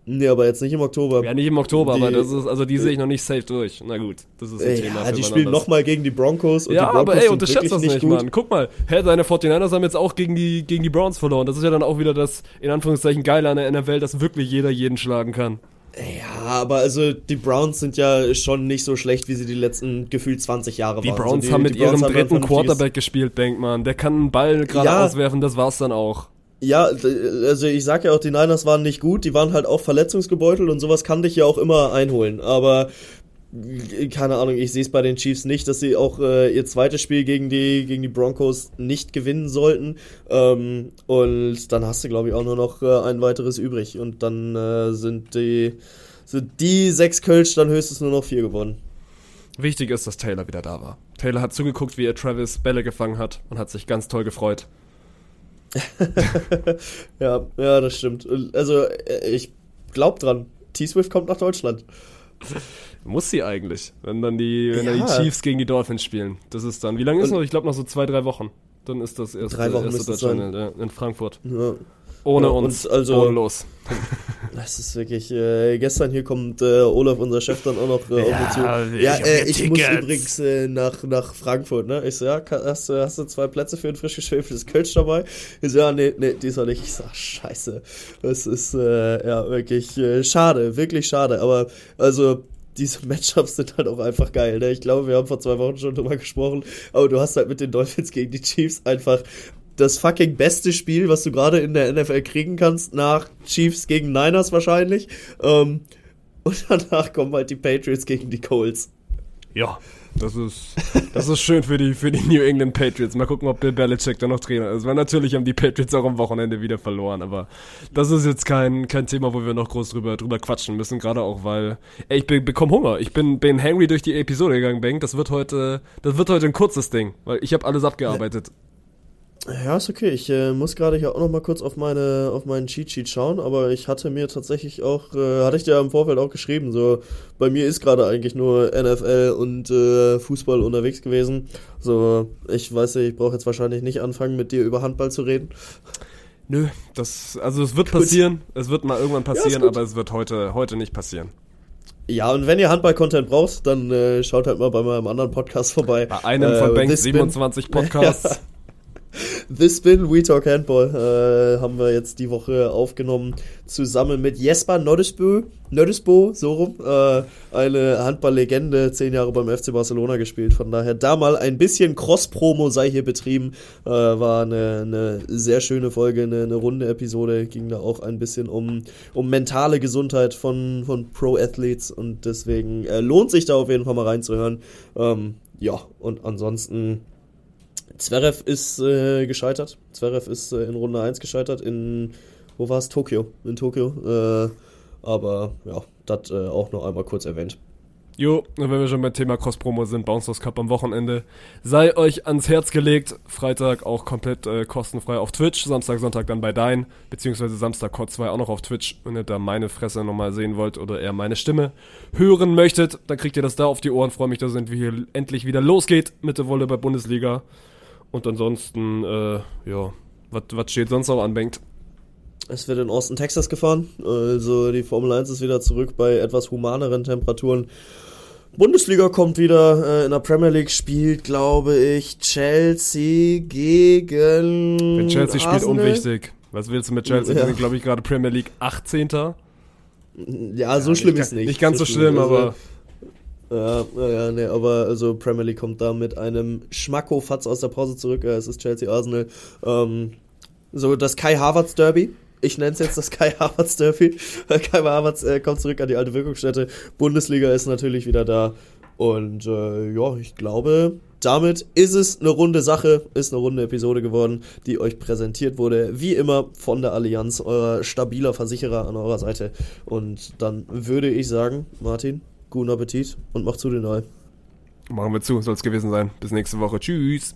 A: nee, aber jetzt nicht im Oktober.
B: Ja, nicht im Oktober,
A: Die-
B: aber das ist, also die sehe ich noch nicht safe durch. Na gut, das ist ein
A: Ey,
B: Thema.
A: ja, die spielen nochmal gegen die Broncos und
B: Ja,
A: die Broncos
B: aber ey, unterschätzt das nicht,
A: gut.
B: Mann. Guck mal, hä, deine 49ers haben jetzt auch gegen die, gegen die Browns verloren. Das ist ja dann auch wieder das, in Anführungszeichen, Geile an der NFL, dass wirklich jeder jeden schlagen kann.
A: Ja, aber also die Browns sind ja schon nicht so schlecht, wie sie die letzten gefühlt 20 Jahre
B: Die
A: waren.
B: Browns
A: also
B: haben mit
A: die Browns
B: ihrem
A: haben ein
B: dritten
A: vernünftiges-
B: Quarterback gespielt, Bankman. Der kann einen Ball gerade
A: Ja.
B: auswerfen, das war's dann auch.
A: Ja, also ich sag ja auch, die Niners waren nicht gut, die waren halt auch verletzungsgebeutelt und sowas kann dich ja auch immer einholen. Aber keine Ahnung, ich sehe es bei den Chiefs nicht, dass sie auch äh, ihr zweites Spiel gegen die gegen die Broncos nicht gewinnen sollten. Ähm, und dann hast du, glaube ich, auch nur noch äh, ein weiteres übrig. Und dann äh, sind die sind die sechs Kölsch dann höchstens nur noch vier gewonnen.
B: Wichtig ist, dass Taylor wieder da war. Taylor hat zugeguckt, wie er Travis Bälle gefangen hat und hat sich ganz toll gefreut.
A: Ja, ja, das stimmt. Also äh, ich glaub dran. T-Swift kommt nach Deutschland.
B: Muss sie eigentlich, wenn dann die, wenn dann
A: Ja.
B: die Chiefs gegen die Dolphins spielen. Das ist dann, wie lange ist
A: Und-
B: noch? Ich glaube noch so zwei, drei Wochen. Dann ist das erste,
A: Drei Wochen
B: erste Deutschland ja, in Frankfurt.
A: Ja.
B: Ohne
A: Ja,
B: uns,
A: und also-
B: ohne los.
A: Das ist wirklich, äh, gestern hier kommt äh, Olaf, unser Chef, dann auch noch äh,
B: Ja,
A: auf mich zu.
B: ich
A: Ja, äh, ich muss übrigens äh, nach, nach Frankfurt, ne? Ich so, ja, hast, du- hast du zwei Plätze für ein frisch geschwefeltes Kölsch dabei? Ich so, ja, nee, nee, diesmal nicht. Ich so, ach, scheiße. Das ist, äh, ja, wirklich äh, schade, wirklich schade. Aber, also, diese Matchups sind halt auch einfach geil. Ne? Ich glaube, wir haben vor zwei Wochen schon drüber gesprochen, aber du hast halt mit den Dolphins gegen die Chiefs einfach das fucking beste Spiel, was du gerade in der NFL kriegen kannst, nach Chiefs gegen Niners wahrscheinlich. Ähm, und danach kommen halt die Patriots gegen die Colts.
B: Ja, das ist, das ist schön für die, für die New England Patriots. Mal gucken, ob Bill Belichick da noch Trainer ist. Weil natürlich haben die Patriots auch am Wochenende wieder verloren. Aber das ist jetzt kein, kein Thema, wo wir noch groß drüber, drüber quatschen müssen. Gerade auch, weil, ey, ich be bekomme Hunger. Ich bin, bin hangry durch die Episode gegangen, Bank. Das wird heute, das wird heute ein kurzes Ding. Weil ich habe alles abgearbeitet.
A: Ja, ist okay. Ich äh, muss gerade hier auch noch mal kurz auf meine auf meinen Cheat Sheet schauen, aber ich hatte mir tatsächlich auch äh, hatte ich dir im Vorfeld auch geschrieben, so bei mir ist gerade eigentlich nur NFL und äh, Fußball unterwegs gewesen. So, ich weiß nicht, ich brauche jetzt wahrscheinlich nicht anfangen mit dir über Handball zu reden.
B: Nö, das, also es wird passieren. Es wird mal irgendwann passieren,
A: gut.
B: aber es wird heute, heute nicht passieren.
A: Ja, und wenn ihr Handball-Content braucht, dann äh, schaut halt mal bei meinem anderen Podcast vorbei.
B: Bei einem
A: Äh,
B: von
A: Spin-
B: 27 Podcasts.
A: This Spin We Talk Handball äh, haben wir jetzt die Woche aufgenommen, zusammen mit Jesper Nordesbo, Nordesbo so rum, äh, eine Handball-Legende, zehn Jahre beim FC Barcelona gespielt, von daher da mal ein bisschen Cross-Promo sei hier betrieben, äh, war eine, eine sehr schöne Folge, eine, eine runde Episode, ging da auch ein bisschen um, um mentale Gesundheit von, von Pro-Athletes und deswegen äh, lohnt sich da auf jeden Fall mal reinzuhören. Ähm, ja, und ansonsten Zverev ist äh, gescheitert. Zverev ist äh, in Runde 1 gescheitert. In, wo war es? Tokio. In Tokio. Äh, aber ja, das äh, auch noch einmal kurz erwähnt.
B: Jo, wenn wir schon beim Thema Cross-Promo sind, Bouncers Cup am Wochenende, sei euch ans Herz gelegt. Freitag auch komplett äh, kostenfrei auf Twitch, Samstag, Sonntag dann bei Dein, beziehungsweise Samstag Code 2 auch noch auf Twitch. Wenn ihr da meine Fresse nochmal sehen wollt oder eher meine Stimme hören möchtet, dann kriegt ihr das da auf die Ohren. Freue mich, dass es endlich wieder losgeht mit der Volleyball-Bundesliga. Und ansonsten, äh, ja, was steht sonst noch an, Bengt?
A: Es wird in Austin, Texas gefahren. Also die Formel 1 ist wieder zurück bei etwas humaneren Temperaturen. Bundesliga kommt wieder, äh, in der Premier League spielt, glaube ich, Chelsea gegen.
B: Wenn Chelsea spielt,
A: Arsenal.
B: unwichtig. Was willst du mit Chelsea?
A: Ja.
B: Die sind, glaube ich, gerade Premier League 18.
A: Ja, so schlimm
B: nicht,
A: ist nicht.
B: Nicht ganz so schlimm,
A: Also,
B: aber
A: Ja, ja, nee, aber also Premier League kommt da mit einem Schmacko-Fatz aus der Pause zurück. Es ist Chelsea Arsenal. Ähm, so das Kai Havertz Derby. Ich nenne es jetzt das Kai Havertz Derby. Kai Havertz äh, kommt zurück an die alte Wirkungsstätte. Bundesliga ist natürlich wieder da. Und äh, ja, ich glaube, damit ist es eine runde Sache, ist eine runde Episode geworden, die euch präsentiert wurde, wie immer von der Allianz, euer stabiler Versicherer an eurer Seite. Und dann würde ich sagen, Martin, guten Appetit und mach zu den Neu.
B: machen wir zu, soll es gewesen sein. Bis nächste Woche. Tschüss.